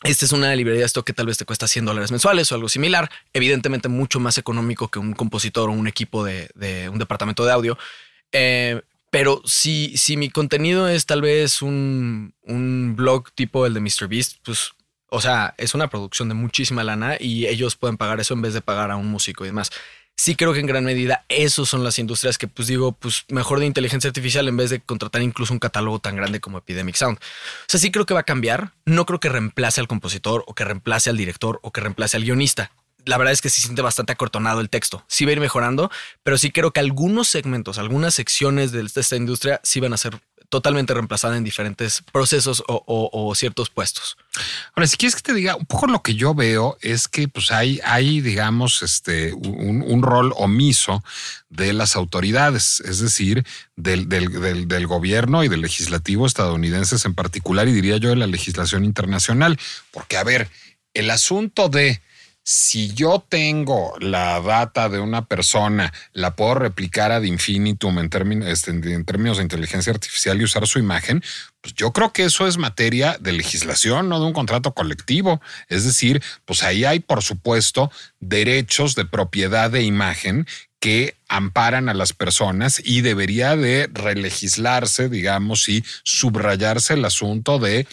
Esta es una librería de que tal vez te cuesta 100 dólares mensuales o algo similar. Evidentemente mucho más económico que un compositor o un equipo de, de un departamento de audio. Eh, pero si, si mi contenido es tal vez un, un blog tipo el de MrBeast, pues, o sea, es una producción de muchísima lana y ellos pueden pagar eso en vez de pagar a un músico y demás. Sí creo que en gran medida esos son las industrias que pues digo, pues mejor de inteligencia artificial en vez de contratar incluso un catálogo tan grande como Epidemic Sound. O sea, sí creo que va a cambiar. No creo que reemplace al compositor o que reemplace al director o que reemplace al guionista. La verdad es que se siente bastante acortonado el texto. Sí va a ir mejorando, pero sí creo que algunos segmentos, algunas secciones de esta industria sí van a ser totalmente reemplazadas en diferentes procesos o, ciertos puestos. Ahora, si quieres que te diga, un poco lo que yo veo es que pues hay, hay digamos, este, un, rol omiso de las autoridades, es decir, del, del, del gobierno y del legislativo estadounidenses en particular, y diría yo de la legislación internacional. Porque, a ver, el asunto de si yo tengo la data de una persona, la puedo replicar ad infinitum en términos, este, en términos de inteligencia artificial y usar su imagen, pues yo creo que eso es materia de legislación, no de un contrato colectivo. Es decir, pues ahí hay, por supuesto, derechos de propiedad de imagen que amparan a las personas y debería de relegislarse, digamos, y subrayarse el asunto de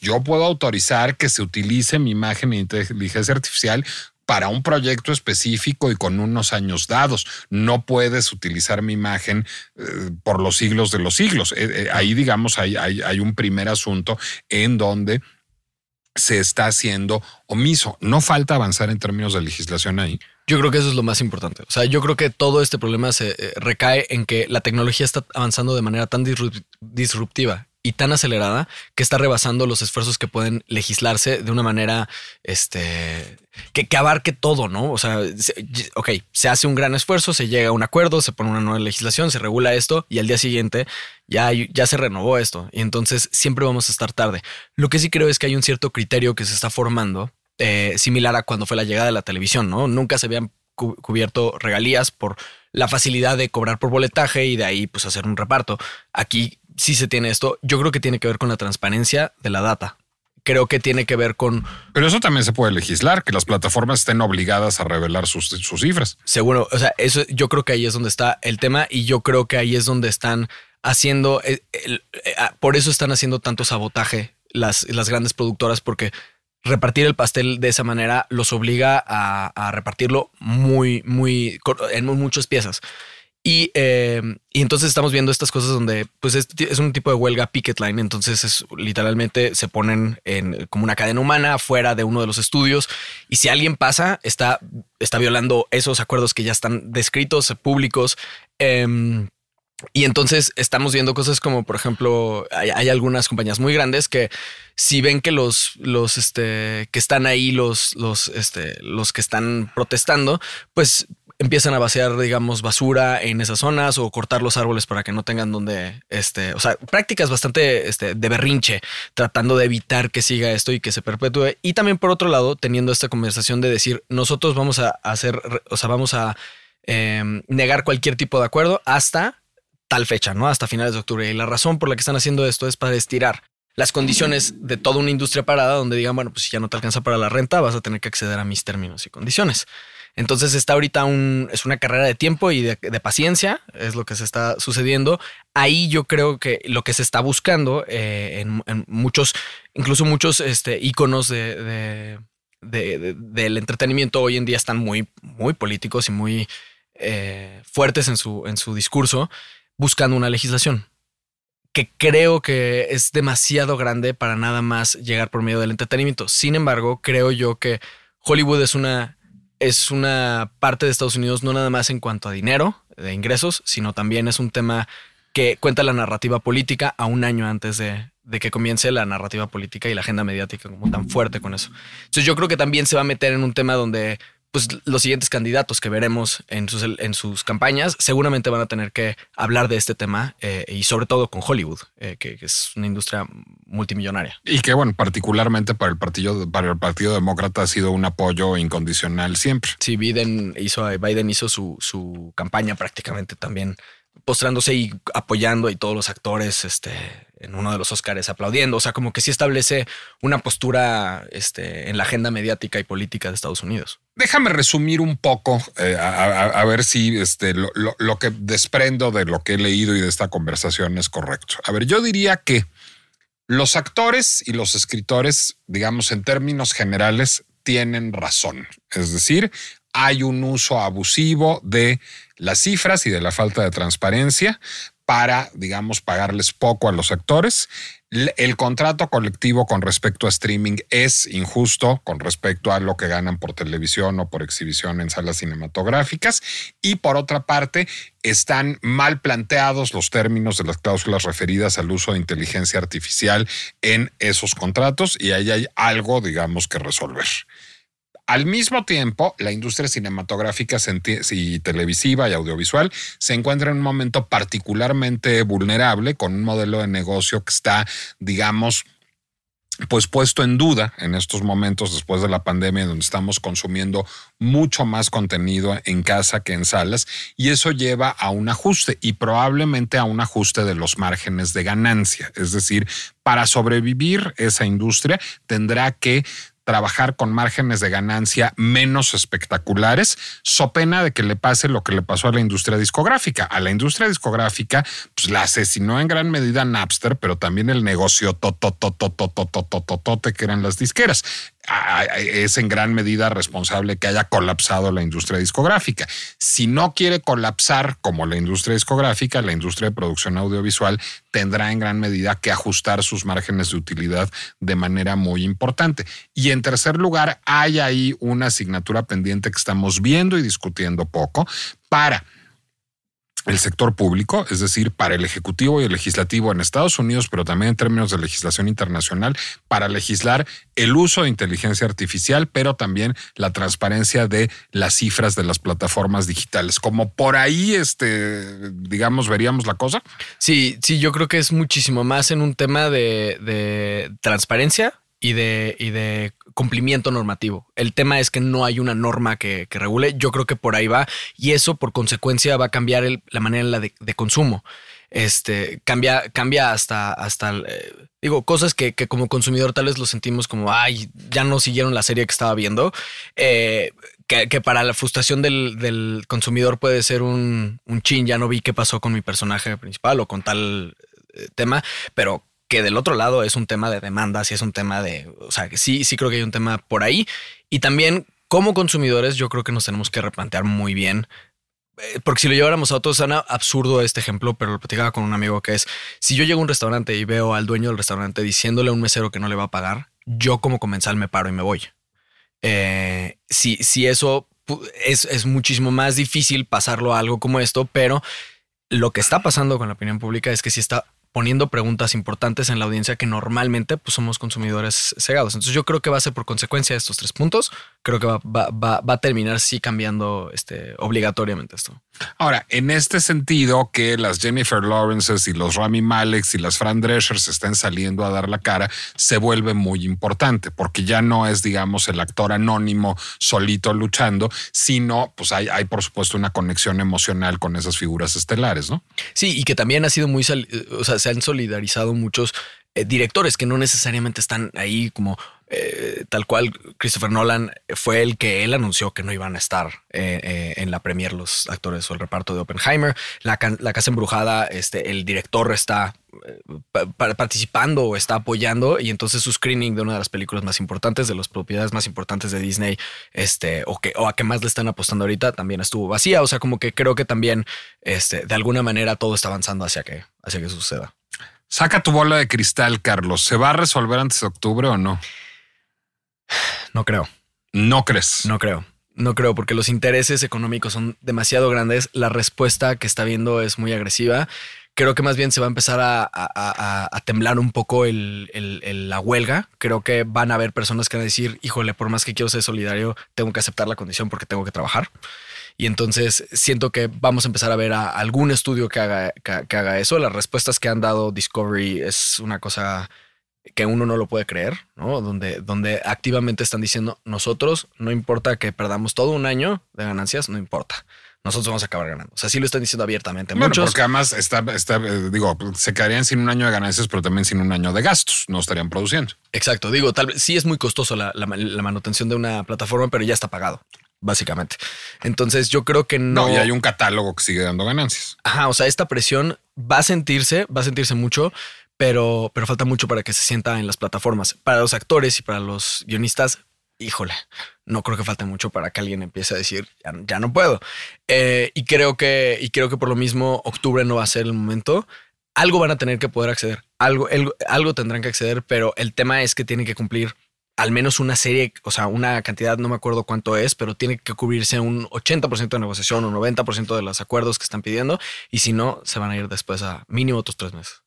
yo puedo autorizar que se utilice mi imagen de inteligencia artificial para un proyecto específico y con unos años dados. No puedes utilizar mi imagen eh, por los siglos de los siglos. Eh, eh, ahí, digamos, hay, hay, hay un primer asunto en donde se está haciendo omiso. No falta avanzar en términos de legislación ahí. Yo creo que eso es lo más importante. O sea, yo creo que todo este problema se recae en que la tecnología está avanzando de manera tan disrup- disruptiva y tan acelerada que está rebasando los esfuerzos que pueden legislarse de una manera este que, que abarque todo, ¿no? O sea, ok, se hace un gran esfuerzo, se llega a un acuerdo, se pone una nueva legislación, se regula esto y al día siguiente ya, ya se renovó esto. Y entonces siempre vamos a estar tarde. Lo que sí creo es que hay un cierto criterio que se está formando, eh, similar a cuando fue la llegada de la televisión, ¿no? Nunca se habían cu- cubierto regalías por la facilidad de cobrar por boletaje y de ahí pues hacer un reparto. Aquí sí se tiene esto. Yo creo que tiene que ver con la transparencia de la data. Creo que tiene que ver con Pero eso también se puede legislar, que las plataformas estén obligadas a revelar sus, sus cifras. Seguro, o sea, eso yo creo que ahí es donde está el tema y yo creo que ahí es donde están haciendo, eh, el- eh, ah, por eso están haciendo tanto sabotaje las, las grandes productoras porque repartir el pastel de esa manera los obliga a, a repartirlo muy, muy, en muchas piezas. Y, eh, y entonces estamos viendo estas cosas donde pues es, un tipo de huelga picket line, entonces es literalmente se ponen en como una cadena humana fuera de uno de los estudios y si alguien pasa está, está violando esos acuerdos que ya están descritos, públicos. em, y entonces estamos viendo cosas como, por ejemplo, hay, hay algunas compañías muy grandes que si ven que los, los este, que están ahí, los, los, este, los que están protestando, pues empiezan a vaciar, digamos, basura en esas zonas o cortar los árboles para que no tengan donde, este, o sea, prácticas bastante este, de berrinche, tratando de evitar que siga esto y que se perpetúe. Y también, por otro lado, teniendo esta conversación de decir, nosotros vamos a hacer, o sea, vamos a eh, negar cualquier tipo de acuerdo hasta tal fecha, ¿no? Hasta finales de octubre. Y la razón por la que están haciendo esto es para estirar las condiciones de toda una industria parada donde digan, bueno, pues si ya no te alcanza para la renta, vas a tener que acceder a mis términos y condiciones. Entonces está ahorita un, es una carrera de tiempo y de, paciencia, es lo que se está sucediendo. Ahí yo creo que lo que se está buscando eh, en, muchos, incluso muchos este, íconos de- del entretenimiento hoy en día están muy, muy políticos y muy eh, fuertes en su, en su discurso, buscando una legislación que creo que es demasiado grande para nada más llegar por medio del entretenimiento. Sin embargo, creo yo que Hollywood es una, es una parte de Estados Unidos no nada más en cuanto a dinero, de ingresos, sino también es un tema que cuenta la narrativa política a un año antes de, de que comience la narrativa política y la agenda mediática como tan fuerte con eso. Entonces yo creo que también se va a meter en un tema donde pues los siguientes candidatos que veremos en sus, en sus campañas seguramente van a tener que hablar de este tema eh, y sobre todo con Hollywood, eh, que, que es una industria multimillonaria. Y que, bueno, particularmente para el partido, para el Partido Demócrata ha sido un apoyo incondicional siempre. Sí, Biden hizo, Biden hizo su, su campaña prácticamente también postrándose y apoyando y todos los actores este, en uno de los Oscars aplaudiendo. O sea, como que sí establece una postura este, en la agenda mediática y política de Estados Unidos. Déjame resumir un poco, eh, a, ver si este, lo- lo que desprendo de lo que he leído y de esta conversación es correcto. A ver, yo diría que los actores y los escritores, digamos en términos generales, tienen razón. Es decir, hay un uso abusivo de las cifras y de la falta de transparencia para, digamos, pagarles poco a los actores. El contrato colectivo con respecto a streaming es injusto con respecto a lo que ganan por televisión o por exhibición en salas cinematográficas. Y por otra parte, están mal planteados los términos de las cláusulas referidas al uso de inteligencia artificial en esos contratos y ahí hay algo, digamos, que resolver. Al mismo tiempo, la industria cinematográfica y televisiva y audiovisual se encuentra en un momento particularmente vulnerable con un modelo de negocio que está, digamos, pues puesto en duda en estos momentos después de la pandemia donde estamos consumiendo mucho más contenido en casa que en salas y eso lleva a un ajuste y probablemente a un ajuste de los márgenes de ganancia. Es decir, para sobrevivir esa industria tendrá que trabajar con márgenes de ganancia menos espectaculares, so pena de que le pase lo que le pasó a la industria discográfica. A la industria discográfica, pues la asesinó en gran medida Napster, pero también el negocio totototototototote que eran las disqueras. Es en gran medida responsable que haya colapsado la industria discográfica. Si no quiere colapsar como la industria discográfica, la industria de producción audiovisual tendrá en gran medida que ajustar sus márgenes de utilidad de manera muy importante. Y en tercer lugar, hay ahí una asignatura pendiente que estamos viendo y discutiendo poco para el sector público, es decir, para el Ejecutivo y el Legislativo en Estados Unidos, pero también en términos de legislación internacional, para legislar el uso de inteligencia artificial, pero también la transparencia de las cifras de las plataformas digitales. Como por ahí, este, digamos, veríamos la cosa. Sí, sí, yo creo que es muchísimo más en un tema de, de transparencia y de, y de cumplimiento normativo. El tema es que no hay una norma que, regule. Yo creo que por ahí va y eso por consecuencia va a cambiar la manera de, de, consumo. Este cambia, cambia hasta, hasta eh, digo, cosas que, como consumidor tal vez lo sentimos como, ay, ya no siguieron la serie que estaba viendo. Eh, que, para la frustración del, consumidor puede ser un, un chin, ya no vi qué pasó con mi personaje principal o con tal eh, tema, pero que del otro lado es un tema de demandas y es un tema de, o sea, sí, sí creo que hay un tema por ahí. Y también como consumidores yo creo que nos tenemos que replantear muy bien, eh, porque si lo lleváramos a otros, suena absurdo este ejemplo, pero lo platicaba con un amigo que es, si yo llego a un restaurante y veo al dueño del restaurante diciéndole a un mesero que no le va a pagar, yo como comensal me paro y me voy. Eh, si, si eso es, es muchísimo más difícil pasarlo a algo como esto, pero lo que está pasando con la opinión pública es que si está poniendo preguntas importantes en la audiencia que normalmente pues, somos consumidores cegados. Entonces yo creo que va a ser por consecuencia de estos tres puntos, creo que va, va, va, a terminar sí cambiando este, obligatoriamente esto. Ahora, en este sentido que las Jennifer Lawrences y los Rami Malek y las Fran Drescher estén saliendo a dar la cara, se vuelve muy importante porque ya no es, digamos, el actor anónimo solito luchando, sino pues hay, hay por supuesto una conexión emocional con esas figuras estelares, ¿no? Sí, y que también ha sido muy, o sea, se han solidarizado muchos eh, directores que no necesariamente están ahí como eh, tal cual Christopher Nolan fue el que él anunció que no iban a estar eh, en la premier los actores o el reparto de Oppenheimer. La, Casa Embrujada, este, el director está participando o está apoyando y entonces su screening de una de las películas más importantes, de las propiedades más importantes de Disney, este, o, que, o a qué más le están apostando ahorita, también estuvo vacía. O sea, como que creo que también este, de alguna manera todo está avanzando hacia que, hacia que suceda. Saca tu bola de cristal, Carlos. ¿Se va a resolver antes de octubre o no? No creo. ¿No crees? No creo. No creo, porque los intereses económicos son demasiado grandes. La respuesta que está viendo es muy agresiva. Creo que más bien se va a empezar a, temblar un poco la huelga. Creo que van a haber personas que van a decir, híjole, por más que quiero ser solidario, tengo que aceptar la condición porque tengo que trabajar. Y entonces siento que vamos a empezar a ver a algún estudio que haga, que, haga eso. Las respuestas que han dado Discovery es una cosa que uno no lo puede creer, ¿no? Donde, donde activamente están diciendo, nosotros no importa que perdamos todo un año de ganancias, no importa. Nosotros vamos a acabar ganando. O sea, sí lo están diciendo abiertamente. Bueno, Muchos. porque además está, está, eh, digo, se quedarían sin un año de ganancias, pero también sin un año de gastos. No estarían produciendo. Exacto. Digo, tal vez sí es muy costoso la, la manutención de una plataforma, pero ya está pagado básicamente. Entonces yo creo que no. No, y hay un catálogo que sigue dando ganancias. Ajá, o sea, esta presión va a sentirse, va a sentirse mucho, pero, pero falta mucho para que se sienta en las plataformas. Para los actores y para los guionistas, híjole, no creo que falte mucho para que alguien empiece a decir ya, no puedo. Eh, y creo que, y creo que por lo mismo octubre no va a ser el momento. Algo van a tener que poder acceder, algo, algo tendrán que acceder, pero el tema es que tienen que cumplir al menos una serie, o sea, una cantidad, no me acuerdo cuánto es, pero tiene que cubrirse un 80% de negociación o 90% de los acuerdos que están pidiendo. Y si no, se van a ir después a mínimo otros tres meses.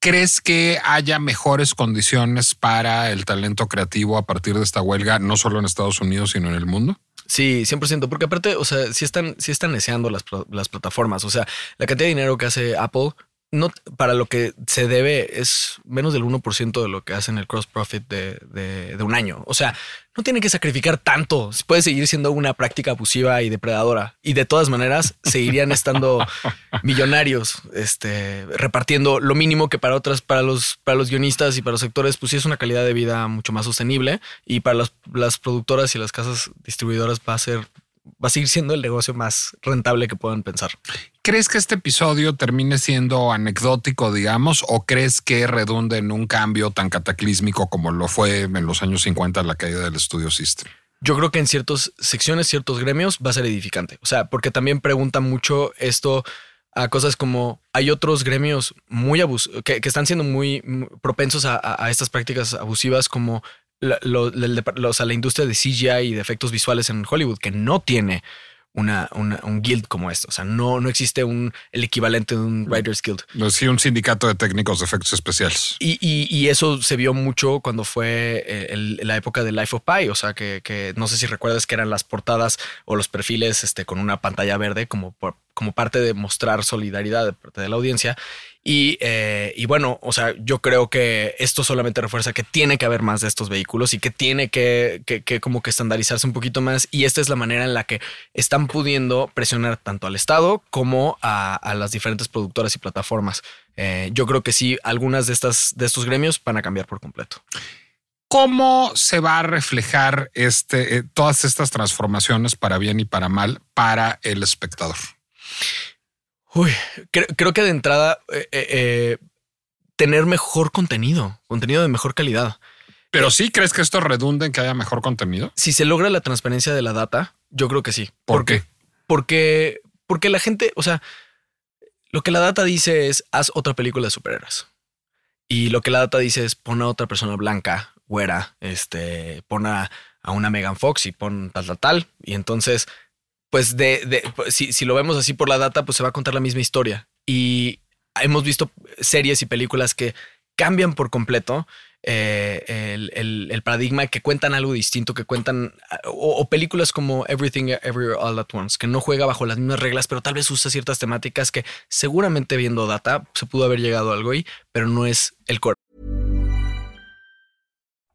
¿Crees que haya mejores condiciones para el talento creativo a partir de esta huelga, no solo en Estados Unidos, sino en el mundo? Sí, 100%, porque aparte, o sea, si están, si están deseando las, las plataformas, o sea, la cantidad de dinero que hace Apple no, para lo que se debe es menos del 1% de lo que hacen el cross profit de, de, un año. O sea, no tiene que sacrificar tanto. Puede seguir siendo una práctica abusiva y depredadora. Y de todas maneras, seguirían estando millonarios, este, repartiendo lo mínimo que para otras, para los, para los guionistas y para los sectores, pues sí es una calidad de vida mucho más sostenible. Y para las, las productoras y las casas distribuidoras va a ser va a seguir siendo el negocio más rentable que puedan pensar. ¿Crees que este episodio termine siendo anecdótico, digamos, o crees que redunde en un cambio tan cataclísmico como lo fue en los años 50 la caída del estudio System? Yo creo que en ciertas secciones, ciertos gremios va a ser edificante. O sea, porque también pregunta mucho esto a cosas como hay otros gremios muy abus que, están siendo muy, propensos a, estas prácticas abusivas como la, la industria de CGI y de efectos visuales en Hollywood, que no tiene una, un guild como esto. O sea, no, no existe un, el equivalente de un Writers Guild. No, sí, un sindicato de técnicos de efectos especiales. Y, y, eso se vio mucho cuando fue eh, la época de Life of Pi. O sea, que, que, no sé si recuerdas que eran las portadas o los perfiles este, con una pantalla verde como, como parte de mostrar solidaridad de parte de la audiencia. Y, eh, y, bueno, o sea, yo creo que esto solamente refuerza que tiene que haber más de estos vehículos y que tiene que, que, como que estandarizarse un poquito más. Y esta es la manera en la que están pudiendo presionar tanto al Estado como a, las diferentes productoras y plataformas. Eh, yo creo que sí, algunas de, estas, de estos gremios van a cambiar por completo. ¿Cómo se va a reflejar este, eh, todas estas transformaciones para bien y para mal para el espectador? Uy, creo, que de entrada eh, eh, eh, tener mejor contenido, contenido de mejor calidad. Pero sí crees que esto redunde en que haya mejor contenido. Si se logra la transparencia de la data, yo creo que sí. ¿Por, qué? Porque, porque la gente, o sea, lo que la data dice es haz otra película de superhéroes. Y lo que la data dice es pon a otra persona blanca, güera, este, pon a, a una Megan Fox y pon tal, tal, tal. Y entonces pues de, pues, si, lo vemos así por la data, pues se va a contar la misma historia. Y hemos visto series y películas que cambian por completo eh, el, paradigma, que cuentan algo distinto, que cuentan, o, películas como Everything Everywhere All at Once, que no juega bajo las mismas reglas, pero tal vez usa ciertas temáticas que seguramente viendo data se pudo haber llegado algo ahí, pero no es el core.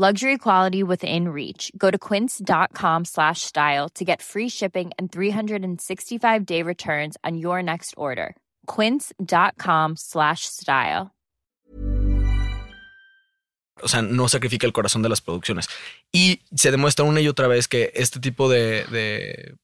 Luxury quality within reach. Go to quince.com slash style to get free shipping and 365 day returns on your next order. Quince.com slash style. O sea, no sacrifica el corazón de las producciones. Y se demuestra una y otra vez que este tipo de, de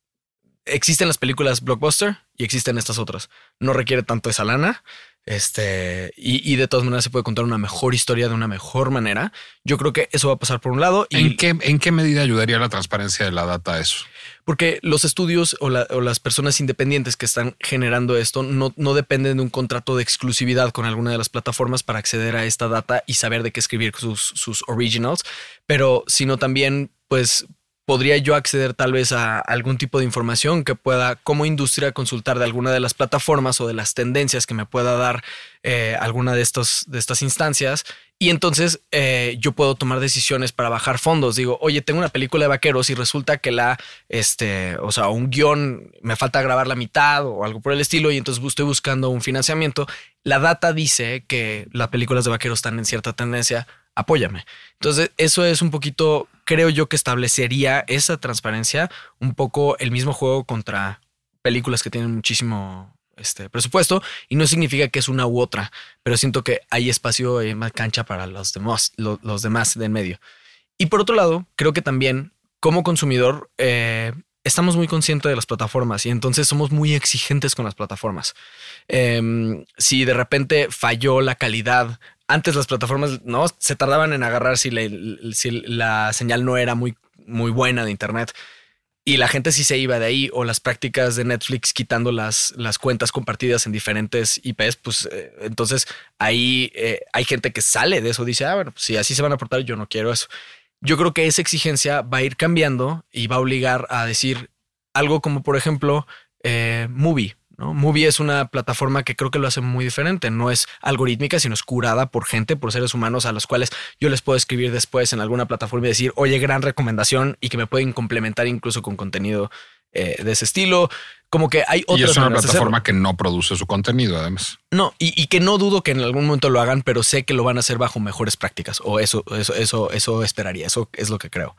existen las películas blockbuster y existen estas otras. No requiere tanto esa lana este, y, de todas maneras se puede contar una mejor historia de una mejor manera. Yo creo que eso va a pasar por un lado. Y ¿En, qué, ¿En qué medida ayudaría la transparencia de la data a eso? Porque los estudios o, las personas independientes que están generando esto no, no, dependen de un contrato de exclusividad con alguna de las plataformas para acceder a esta data y saber de qué escribir sus, sus originals, pero sino también pues podría yo acceder tal vez a algún tipo de información que pueda como industria consultar de alguna de las plataformas o de las tendencias que me pueda dar eh, alguna de, estos, de estas instancias. Y entonces eh, yo puedo tomar decisiones para bajar fondos. Digo, oye, tengo una película de vaqueros y resulta que la, este, o sea, un guion, me falta grabar la mitad o algo por el estilo y entonces estoy buscando un financiamiento. La data dice que las películas de vaqueros están en cierta tendencia apóyame. Entonces, eso es un poquito, creo yo que establecería esa transparencia, un poco el mismo juego contra películas que tienen muchísimo este, presupuesto y no significa que es una u otra, pero siento que hay espacio y más cancha para los demás, los, demás de en medio. Y por otro lado, creo que también como consumidor eh, estamos muy conscientes de las plataformas y entonces somos muy exigentes con las plataformas. Em, si de repente falló la calidad antes las plataformas no se tardaban en agarrar si la, señal no era muy, muy buena de internet y la gente sí se iba de ahí o las prácticas de Netflix quitando las, las cuentas compartidas en diferentes IPs, pues eh, entonces ahí eh, hay gente que sale de eso, dice, ah, bueno, pues, si así se van a portar, yo no quiero eso. Yo creo que esa exigencia va a ir cambiando y va a obligar a decir algo como, por ejemplo, eh, Movie. ¿No? Movie es una plataforma que creo que lo hace muy diferente. No es algorítmica, sino es curada por gente, por seres humanos a los cuales yo les puedo escribir después en alguna plataforma y decir, oye, gran recomendación y que me pueden complementar incluso con contenido eh, de ese estilo. como que hay Y otras es una plataforma que no produce su contenido, además. No, y, y que no dudo que en algún momento lo hagan, pero sé que lo van a hacer bajo mejores prácticas. O eso, eso, eso, eso esperaría. Eso es lo que creo.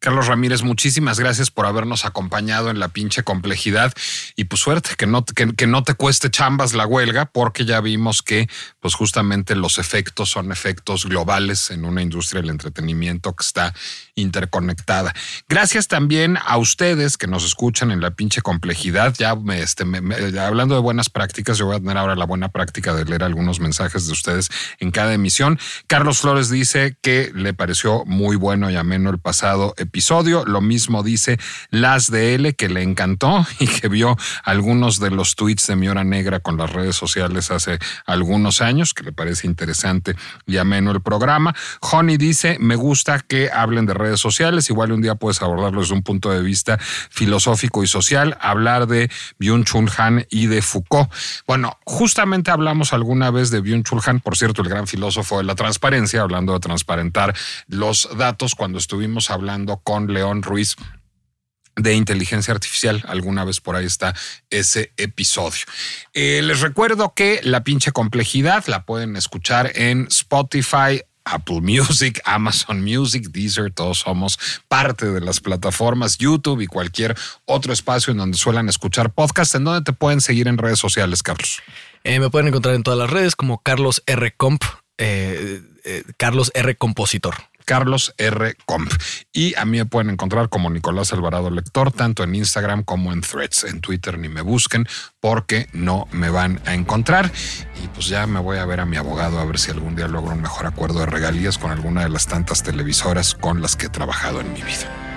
Carlos Ramírez, muchísimas gracias por habernos acompañado en la pinche complejidad y pues suerte, que no, que, no te cueste chambas la huelga, porque ya vimos que pues justamente los efectos son efectos globales en una industria del entretenimiento que está interconectada. Gracias también a ustedes que nos escuchan en la pinche complejidad. Ya me, este, me- hablando de buenas prácticas, yo voy a tener ahora la buena práctica de leer algunos mensajes de ustedes en cada emisión. Carlos Flores dice que le pareció muy bueno y ameno el pasado episodio. Lo mismo dice Las de L, que le encantó y que vio algunos de los tweets de mi hora negra con las redes sociales hace algunos años, que le parece interesante y ameno el programa. Honey dice, me gusta que hablen de redes sociales, igual un día puedes abordarlo desde un punto de vista filosófico y social, hablar de Byung-Chul y de Foucault. Bueno, justamente hablamos alguna vez de Byung-Chul por cierto, el gran filósofo de la transparencia, hablando de transparentar los datos cuando estuvimos hablando con León Ruiz de inteligencia artificial. Alguna vez por ahí está ese episodio. Eh, les recuerdo que la pinche complejidad la pueden escuchar en Spotify. Apple Music, Amazon Music, Deezer, todos somos parte de las plataformas YouTube y cualquier otro espacio en donde suelan escuchar podcast. ¿En dónde te pueden seguir en redes sociales, Carlos? Eh, me pueden encontrar en todas las redes como Carlos R. Comp, eh, Carlos R. Compositor. Carlos R. Comp. Y a mí me pueden encontrar como Nicolás Alvarado Lector, tanto en Instagram como en Threads. En Twitter ni me busquen porque no me van a encontrar. Y pues ya me voy a ver a mi abogado a ver si algún día logro un mejor acuerdo de regalías con alguna de las tantas televisoras con las que he trabajado en mi vida.